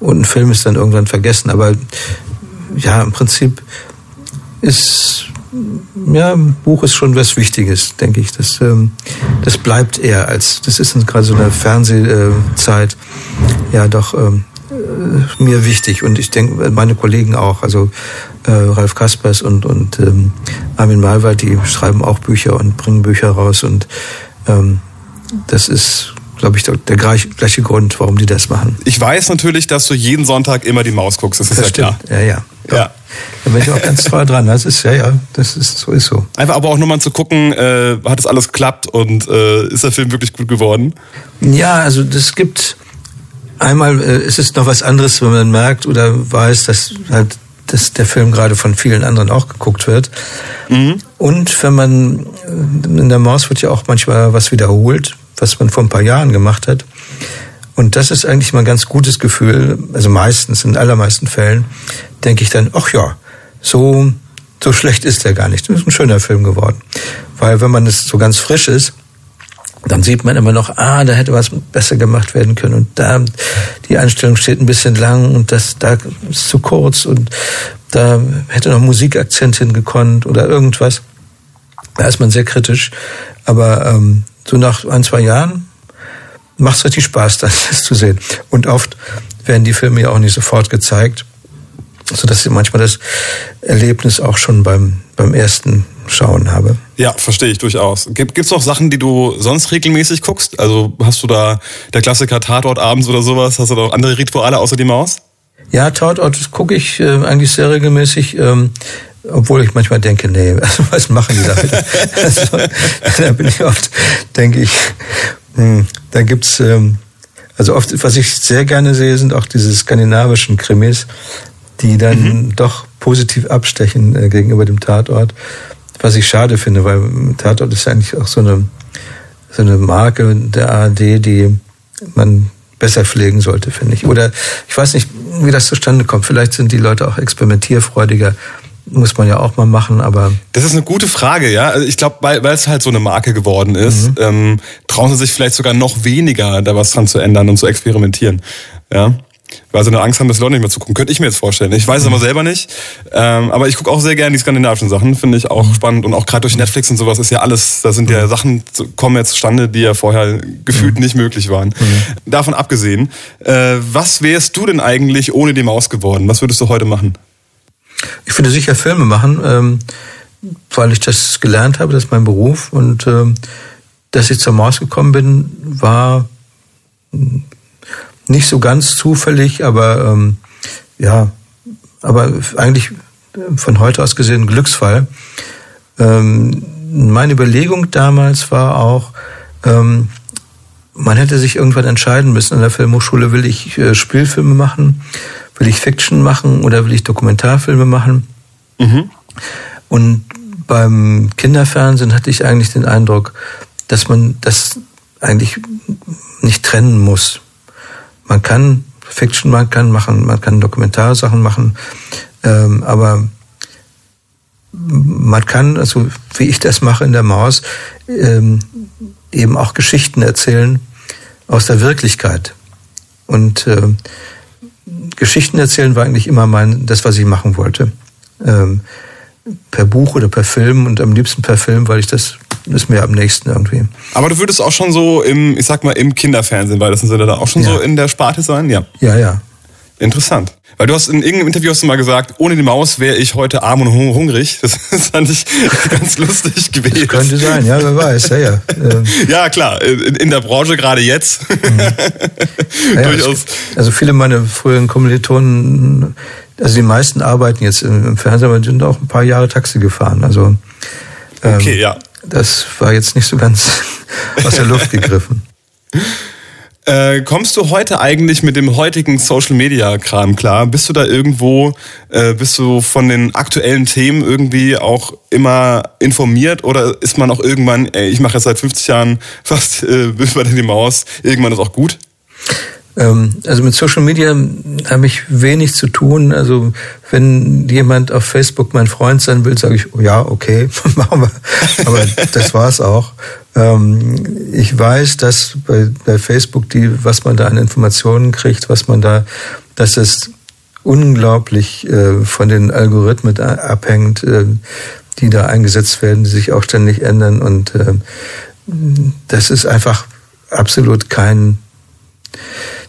und ein Film ist dann irgendwann vergessen. Aber ja, im Prinzip ist ja, ein Buch ist schon was Wichtiges, denke ich. Das, ähm, das bleibt eher als, das ist gerade so eine Fernsehzeit, ja doch ähm, äh, mir wichtig. Und ich denke, meine Kollegen auch, also äh, Ralf Kaspers und, und ähm, Armin Malwald, die schreiben auch Bücher und bringen Bücher raus. Und ähm, das ist glaube ich, der, der gleiche Grund, warum die das machen. Ich weiß natürlich, dass du jeden Sonntag immer die Maus guckst, das ist das ja stimmt. klar. Ja, ja. ja. Da bin ich auch ganz toll dran. Das ist, ja, ja, das ist, so ist so. Einfach aber auch nochmal zu gucken, äh, hat es alles geklappt und äh, ist der Film wirklich gut geworden? Ja, also das gibt, einmal äh, ist es noch was anderes, wenn man merkt oder weiß, dass halt dass der Film gerade von vielen anderen auch geguckt wird. Mhm. Und wenn man, in der Maus wird ja auch manchmal was wiederholt, was man vor ein paar Jahren gemacht hat. Und das ist eigentlich mal ein ganz gutes Gefühl. Also meistens, in allermeisten Fällen, denke ich dann, ach ja, so, so schlecht ist der gar nicht. Das ist ein schöner Film geworden. Weil wenn man es so ganz frisch ist, dann sieht man immer noch, ah, da hätte was besser gemacht werden können und da die Einstellung steht ein bisschen lang und das da ist zu kurz und da hätte noch Musikakzent hingekonnt oder irgendwas. Da ist man sehr kritisch, aber ähm, so nach ein, zwei Jahren macht es richtig Spaß, [laughs] das zu sehen. Und oft werden die Filme ja auch nicht sofort gezeigt, so dass ich manchmal das Erlebnis auch schon beim, beim ersten Schauen habe. Ja, verstehe ich durchaus. Gibt es noch Sachen, die du sonst regelmäßig guckst? Also hast du da der Klassiker Tatort abends oder sowas? Hast du da auch andere Rituale außer die Maus? Ja, Tatort gucke ich äh, eigentlich sehr regelmäßig. Ähm, obwohl ich manchmal denke, nee, [laughs] also was machen die damit? also, da bin ich oft, denke ich, hm, da gibt's, ähm, also oft, was ich sehr gerne sehe, sind auch diese skandinavischen Krimis, die dann mhm. doch positiv abstechen äh, gegenüber dem Tatort, was ich schade finde, weil Tatort ist eigentlich auch so eine, so eine Marke der ARD, die man besser pflegen sollte, finde ich. Oder ich weiß nicht, wie das zustande kommt. Vielleicht sind die Leute auch experimentierfreudiger muss man ja auch mal machen, aber. Das ist eine gute Frage, ja. Also ich glaube, weil, weil es halt so eine Marke geworden ist, mhm. ähm, trauen sie sich vielleicht sogar noch weniger, da was dran zu ändern und zu experimentieren. Ja. Weil sie eine Angst haben, das Leute nicht mehr zu gucken. Könnte ich mir jetzt vorstellen. Ich weiß es mhm. aber selber nicht. Ähm, aber ich gucke auch sehr gerne die skandinavischen Sachen, finde ich auch mhm. spannend. Und auch gerade durch Netflix und sowas ist ja alles, da sind ja mhm. Sachen, kommen jetzt zustande, die ja vorher gefühlt mhm. nicht möglich waren. Mhm. Davon abgesehen, äh, was wärst du denn eigentlich ohne die Maus geworden? Was würdest du heute machen? Ich würde sicher Filme machen, ähm, weil ich das gelernt habe, das ist mein Beruf. Und ähm, dass ich zur Maus gekommen bin, war nicht so ganz zufällig, aber ähm, ja, aber eigentlich von heute aus gesehen Glücksfall. Ähm, meine Überlegung damals war auch, ähm, man hätte sich irgendwann entscheiden müssen an der Filmhochschule, will ich äh, Spielfilme machen will ich Fiction machen oder will ich Dokumentarfilme machen? Mhm. Und beim Kinderfernsehen hatte ich eigentlich den Eindruck, dass man das eigentlich nicht trennen muss. Man kann Fiction man kann machen, man kann Dokumentarsachen machen, ähm, aber man kann, also wie ich das mache in der Maus, ähm, eben auch Geschichten erzählen aus der Wirklichkeit. Und äh, Geschichten erzählen war eigentlich immer mein, das, was ich machen wollte. Ähm, per Buch oder per Film und am liebsten per Film, weil ich das ist mir am nächsten irgendwie. Aber du würdest auch schon so im, ich sag mal, im Kinderfernsehen, weil das sind da auch schon ja. so in der Sparte sein, ja. Ja, ja. Interessant. Weil du hast in irgendeinem Interview hast du mal gesagt, ohne die Maus wäre ich heute arm und hungrig. Das [laughs] fand ich [laughs] ganz lustig gewesen. Das könnte sein, ja, wer weiß, ja, ja. [laughs] ja, klar, in, in der Branche gerade jetzt. Mhm. Ja, Durchaus. Also viele meiner früheren Kommilitonen, also die meisten arbeiten jetzt im Fernsehen, aber sind auch ein paar Jahre Taxi gefahren. Also ähm, okay, ja. Das war jetzt nicht so ganz aus der Luft gegriffen. Äh, kommst du heute eigentlich mit dem heutigen Social Media Kram klar? Bist du da irgendwo, äh, bist du von den aktuellen Themen irgendwie auch immer informiert oder ist man auch irgendwann, ey, ich mache jetzt seit 50 Jahren [laughs] fast äh, [laughs] über die Maus, irgendwann ist auch gut? Ähm, also mit Social Media habe ich wenig zu tun. Also wenn jemand auf Facebook mein Freund sein will, sage ich, oh ja, okay, [laughs] machen wir. Aber das war's auch. Ähm, ich weiß, dass bei, bei Facebook die, was man da an Informationen kriegt, was man da, dass es unglaublich äh, von den Algorithmen abhängt, äh, die da eingesetzt werden, die sich auch ständig ändern. Und äh, das ist einfach absolut kein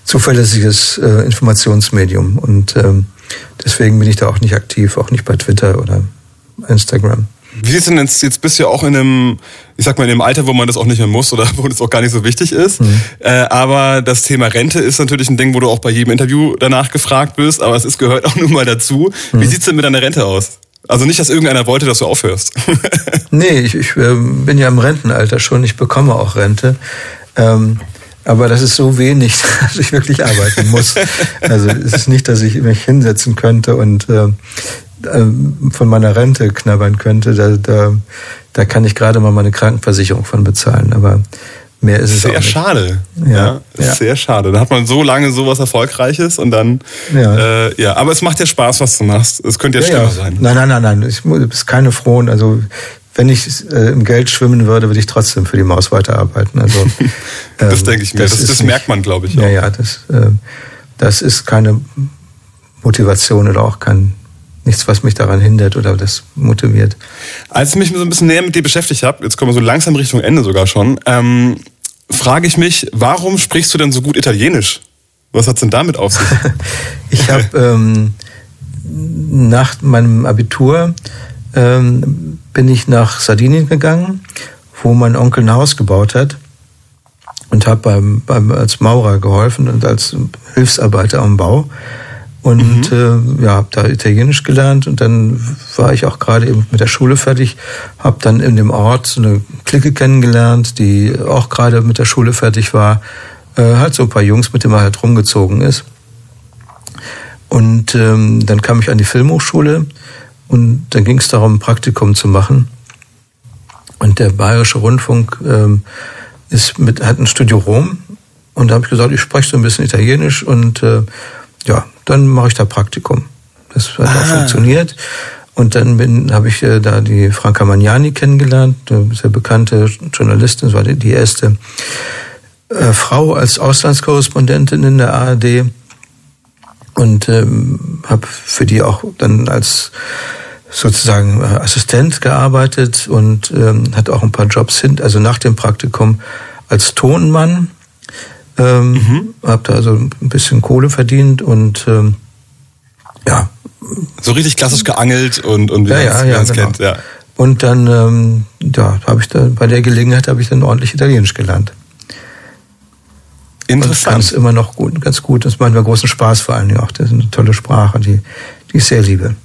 zuverlässiges äh, Informationsmedium. Und ähm, deswegen bin ich da auch nicht aktiv, auch nicht bei Twitter oder Instagram. Wie ist denn jetzt, jetzt bist du ja auch in einem, ich sag mal, in dem Alter, wo man das auch nicht mehr muss oder [laughs] wo das auch gar nicht so wichtig ist. Mhm. Äh, aber das Thema Rente ist natürlich ein Ding, wo du auch bei jedem Interview danach gefragt bist, aber es ist, gehört auch [laughs] nun mal dazu. Mhm. Wie sieht's denn mit deiner Rente aus? Also nicht, dass irgendeiner wollte, dass du aufhörst. [laughs] nee, ich, ich äh, bin ja im Rentenalter schon, ich bekomme auch Rente. Ähm, aber das ist so wenig, [laughs] dass ich wirklich arbeiten muss. Also es ist nicht, dass ich mich hinsetzen könnte und äh, äh, von meiner Rente knabbern könnte. Da, da, da kann ich gerade mal meine Krankenversicherung von bezahlen. Aber mehr ist es sehr auch nicht. schade. Ja, ja, sehr schade. Da hat man so lange sowas Erfolgreiches und dann ja. Äh, ja. Aber es macht ja Spaß, was du machst. Es könnte ja, ja schlimmer sein. Nein, nein, nein, nein. Ich bin keine frohen. Also wenn ich äh, im Geld schwimmen würde, würde ich trotzdem für die Maus weiterarbeiten. Also, [laughs] ähm, das denke ich mir. Das, das, das merkt man, glaube ich. Auch. Ja, ja, das, äh, das ist keine Motivation oder auch kein nichts, was mich daran hindert oder das motiviert. Als ich mich so ein bisschen näher mit dir beschäftigt habe, jetzt kommen wir so langsam Richtung Ende sogar schon, ähm, frage ich mich, warum sprichst du denn so gut Italienisch? Was hat's denn damit auf sich? [laughs] ich habe ähm, nach meinem Abitur ähm, bin ich nach Sardinien gegangen, wo mein Onkel ein Haus gebaut hat und habe beim, beim, als Maurer geholfen und als Hilfsarbeiter am Bau und mhm. äh, ja, habe da Italienisch gelernt und dann war ich auch gerade eben mit der Schule fertig, habe dann in dem Ort so eine Clique kennengelernt, die auch gerade mit der Schule fertig war, äh, halt so ein paar Jungs, mit denen man halt rumgezogen ist. Und ähm, dann kam ich an die Filmhochschule und dann ging es darum, ein Praktikum zu machen. Und der Bayerische Rundfunk ähm, ist mit, hat ein Studio Rom und da habe ich gesagt, ich spreche so ein bisschen Italienisch und äh, ja, dann mache ich da Praktikum. Das hat ah. auch funktioniert. Und dann habe ich äh, da die Franca Magnani kennengelernt, eine sehr bekannte Journalistin, das war die, die erste äh, Frau als Auslandskorrespondentin in der ARD und ähm, habe für die auch dann als sozusagen äh, Assistent gearbeitet und ähm, hatte auch ein paar Jobs hin, also nach dem Praktikum als Tonmann ähm, mhm. Hab da also ein bisschen Kohle verdient und ähm, ja. So richtig klassisch geangelt und, und wie ja, ja, ja, genau. kennt, ja. Und dann, ähm, ja, habe ich da bei der Gelegenheit habe ich dann ordentlich Italienisch gelernt. Interessant. Und fand immer noch gut, ganz gut. Das macht mir großen Spaß vor allem auch. Das ist eine tolle Sprache, die, die ich sehr liebe.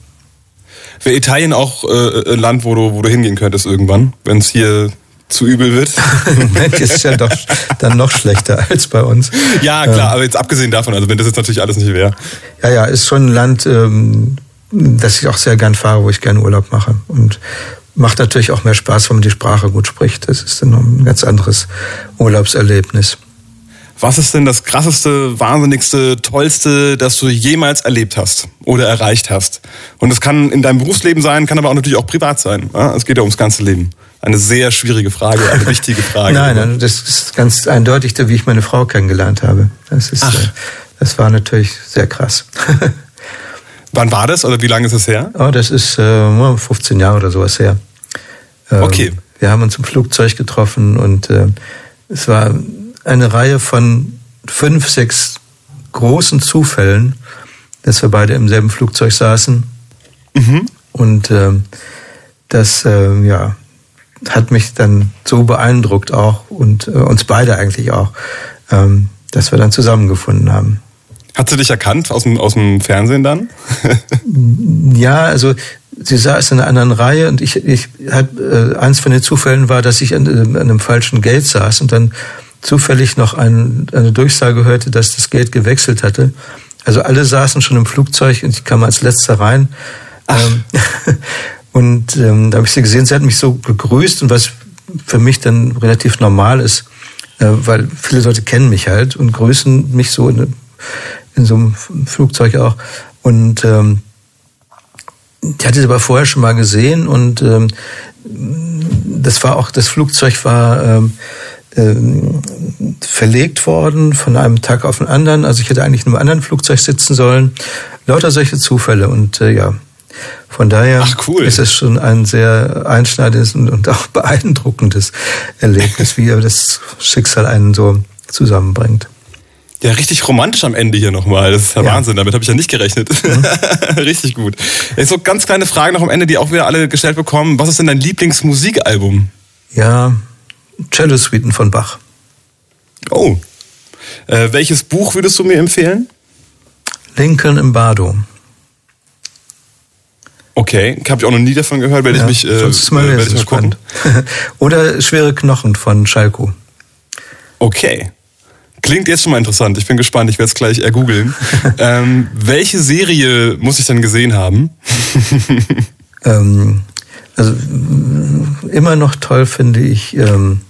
Wäre Italien auch äh, ein Land, wo du, wo du hingehen könntest irgendwann, wenn es hier zu übel wird. [laughs] Moment, ist ja doch [laughs] dann noch schlechter als bei uns. Ja, klar, ähm, aber jetzt abgesehen davon, also wenn das jetzt natürlich alles nicht wäre. Ja, ja, ist schon ein Land, ähm, das ich auch sehr gern fahre, wo ich gerne Urlaub mache. Und macht natürlich auch mehr Spaß, wenn man die Sprache gut spricht. Das ist dann noch ein ganz anderes Urlaubserlebnis. Was ist denn das krasseste, wahnsinnigste, tollste, das du jemals erlebt hast oder erreicht hast? Und es kann in deinem Berufsleben sein, kann aber auch natürlich auch privat sein. Es geht ja ums ganze Leben eine sehr schwierige Frage, eine [laughs] wichtige Frage. Nein, nein, das ist ganz eindeutig, wie ich meine Frau kennengelernt habe. Das ist, Ach. Das war natürlich sehr krass. [laughs] Wann war das oder wie lange ist es her? Oh, das ist äh, 15 Jahre oder sowas her. Ähm, okay. Wir haben uns im Flugzeug getroffen und äh, es war eine Reihe von fünf, sechs großen Zufällen, dass wir beide im selben Flugzeug saßen. Mhm. Und ähm, das, äh, ja, hat mich dann so beeindruckt auch und äh, uns beide eigentlich auch, ähm, dass wir dann zusammengefunden haben. Hat sie dich erkannt aus dem, aus dem Fernsehen dann? [laughs] ja, also sie saß in einer anderen Reihe und ich, ich hat, äh, eins von den Zufällen war, dass ich an, äh, an einem falschen Gate saß und dann zufällig noch ein, eine Durchsage hörte, dass das Gate gewechselt hatte. Also alle saßen schon im Flugzeug und ich kam als letzter rein. Ähm, [laughs] und ähm, da habe ich sie gesehen, sie hat mich so begrüßt und was für mich dann relativ normal ist, äh, weil viele Leute kennen mich halt und grüßen mich so in, in so einem Flugzeug auch. Und ähm, ich hatte sie aber vorher schon mal gesehen und ähm, das war auch, das Flugzeug war ähm, ähm, verlegt worden von einem Tag auf den anderen. Also ich hätte eigentlich in einem anderen Flugzeug sitzen sollen. Lauter solche Zufälle und äh, ja, von daher Ach, cool. ist es schon ein sehr einschneidendes und auch [laughs] beeindruckendes Erlebnis, wie das Schicksal einen so zusammenbringt. Ja, richtig romantisch am Ende hier nochmal. Das ist ja, ja. Wahnsinn. Damit habe ich ja nicht gerechnet. Mhm. [laughs] richtig gut. Jetzt so ganz kleine Fragen noch am Ende, die auch wieder alle gestellt bekommen. Was ist denn dein Lieblingsmusikalbum? Ja, Cello Suiten von Bach. Oh. Äh, welches Buch würdest du mir empfehlen? Lincoln im Bardo. Okay, habe ich auch noch nie davon gehört, werde ja, ich mich, äh, sonst mal, äh, ich mal gucken. [laughs] [laughs] Oder Schwere Knochen von Schalko. Okay. Klingt jetzt schon mal interessant. Ich bin gespannt. Ich werde es gleich ergoogeln. [laughs] ähm, welche Serie muss ich denn gesehen haben? ähm, also immer noch toll finde ich ähm,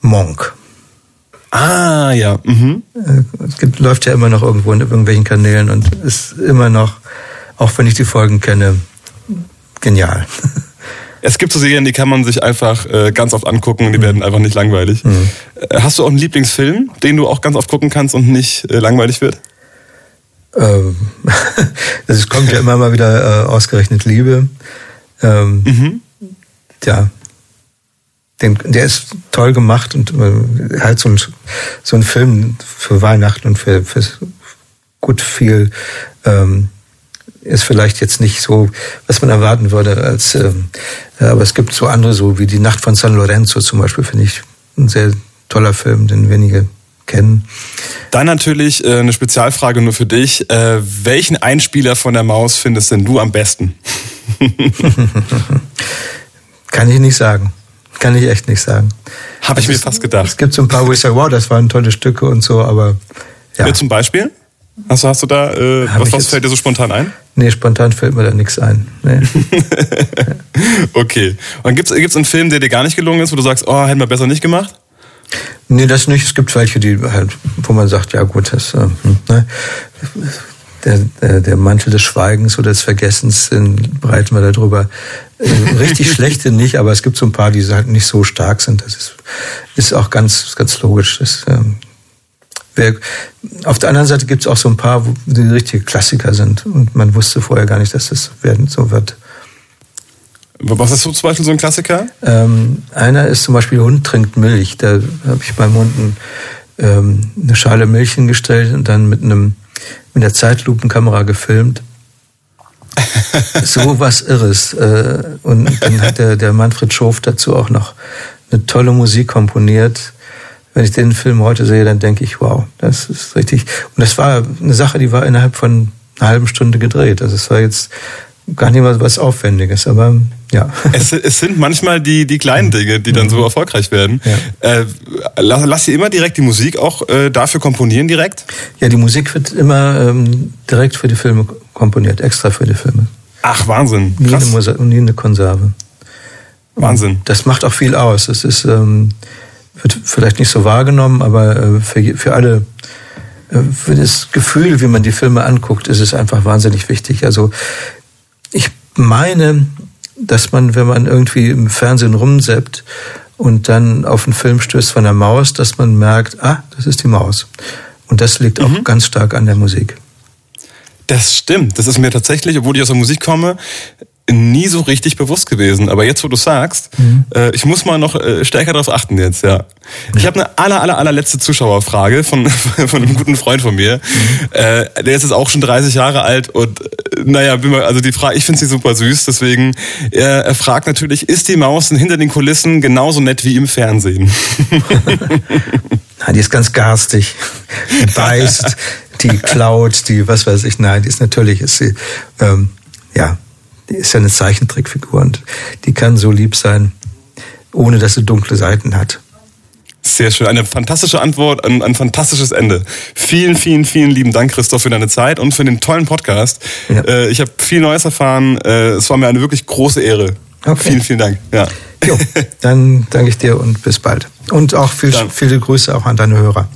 Monk. Ah, ja. Mhm. Äh, es gibt, läuft ja immer noch irgendwo in irgendwelchen Kanälen und ist immer noch, auch wenn ich die Folgen kenne, genial. [laughs] Es gibt so Serien, die kann man sich einfach äh, ganz oft angucken und die mhm. werden einfach nicht langweilig. Mhm. Äh, hast du auch einen Lieblingsfilm, den du auch ganz oft gucken kannst und nicht äh, langweilig wird? Ähm, [laughs] es kommt ja immer mal wieder äh, ausgerechnet Liebe. Ähm, mhm. Ja, den, der ist toll gemacht und äh, halt so ein, so ein Film für Weihnachten und für, für gut viel ähm, ist vielleicht jetzt nicht so, was man erwarten würde, als ähm, aber es gibt so andere, so wie die Nacht von San Lorenzo zum Beispiel, finde ich ein sehr toller Film, den wenige kennen. Dann natürlich äh, eine Spezialfrage nur für dich. Äh, welchen Einspieler von der Maus findest denn du am besten? [laughs] Kann ich nicht sagen. Kann ich echt nicht sagen. Habe ich mir fast gedacht. Es gibt so ein paar, wo ich sage, wow, das waren tolle Stücke und so, aber ja. Wer zum Beispiel? Hast du, hast du da, äh, was, was fällt dir so spontan ein? Nee, spontan fällt mir da nichts ein. Nee. [laughs] okay. Und gibt es einen Film, der dir gar nicht gelungen ist, wo du sagst, oh, hätten wir besser nicht gemacht? Nee, das nicht. Es gibt welche, die halt, wo man sagt, ja gut, das, äh, hm, ne? Der, der, Mantel des Schweigens oder des Vergessens, den breiten wir darüber. Äh, richtig [laughs] schlechte nicht, aber es gibt so ein paar, die halt nicht so stark sind. Das ist, ist auch ganz, ganz logisch. Das, ähm, wer, auf der anderen Seite gibt es auch so ein paar, die richtige Klassiker sind und man wusste vorher gar nicht, dass das werden so wird. Was ist so zum Beispiel so ein Klassiker? Ähm, einer ist zum Beispiel Hund trinkt Milch. Da habe ich beim Hund ähm, eine Schale Milch hingestellt und dann mit einem mit der Zeitlupenkamera gefilmt. [laughs] so was Irres. Äh, und dann hat der, der Manfred Schof dazu auch noch eine tolle Musik komponiert. Wenn ich den Film heute sehe, dann denke ich, wow, das ist richtig. Und das war eine Sache, die war innerhalb von einer halben Stunde gedreht. Also es war jetzt gar nicht mal was Aufwendiges, aber ja. Es, es sind manchmal die, die kleinen mhm. Dinge, die dann mhm. so erfolgreich werden. Ja. Äh, lass, lass sie immer direkt die Musik auch äh, dafür komponieren direkt? Ja, die Musik wird immer ähm, direkt für die Filme komponiert, extra für die Filme. Ach, Wahnsinn. Krass. Nie, eine, nie eine Konserve. Wahnsinn. Das macht auch viel aus. Es ist, ähm, wird vielleicht nicht so wahrgenommen, aber äh, für, für alle äh, für das Gefühl, wie man die Filme anguckt, ist es einfach wahnsinnig wichtig. Also ich meine, dass man, wenn man irgendwie im Fernsehen rumseppt und dann auf einen Film stößt von der Maus, dass man merkt, ah, das ist die Maus. Und das liegt mhm. auch ganz stark an der Musik. Das stimmt. Das ist mir tatsächlich, obwohl ich aus der Musik komme, nie so richtig bewusst gewesen. Aber jetzt, wo du sagst, mhm. äh, ich muss mal noch äh, stärker darauf achten jetzt, ja. Ich habe eine aller, aller, allerletzte Zuschauerfrage von, [laughs] von einem guten Freund von mir. Mhm. Äh, der ist jetzt auch schon 30 Jahre alt und äh, naja, also die Frage, ich finde sie super süß, deswegen, er, er fragt natürlich, ist die Maus hinter den Kulissen genauso nett wie im Fernsehen? [laughs] Nein, die ist ganz garstig. Die beißt, die klaut, die was weiß ich. Nein, die ist natürlich, ist sie, ähm, ja, die ist ja eine Zeichentrickfigur und die kann so lieb sein, ohne dass sie dunkle Seiten hat. Sehr schön. Eine fantastische Antwort, ein, ein fantastisches Ende. Vielen, vielen, vielen lieben Dank, Christoph, für deine Zeit und für den tollen Podcast. Ja. Äh, ich habe viel Neues erfahren. Äh, es war mir eine wirklich große Ehre. Okay. Vielen, vielen Dank. Ja. Jo, [laughs] dann danke ich dir und bis bald. Und auch viel, viele Grüße auch an deine Hörer.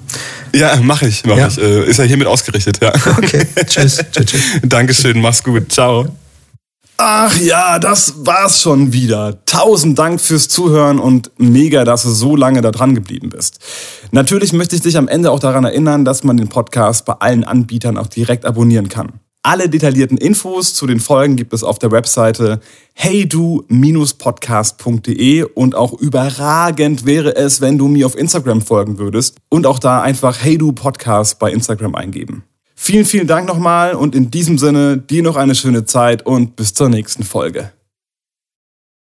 Ja, mache ich, mache ja. ich. Äh, ist ja hiermit ausgerichtet, ja. Okay, tschüss. tschüss, tschüss. [laughs] Dankeschön, mach's gut. Ciao. Ach ja, das war's schon wieder. Tausend Dank fürs Zuhören und mega, dass du so lange da dran geblieben bist. Natürlich möchte ich dich am Ende auch daran erinnern, dass man den Podcast bei allen Anbietern auch direkt abonnieren kann. Alle detaillierten Infos zu den Folgen gibt es auf der Webseite heydu-podcast.de und auch überragend wäre es, wenn du mir auf Instagram folgen würdest und auch da einfach heydu Podcast bei Instagram eingeben. Vielen, vielen Dank nochmal und in diesem Sinne dir noch eine schöne Zeit und bis zur nächsten Folge.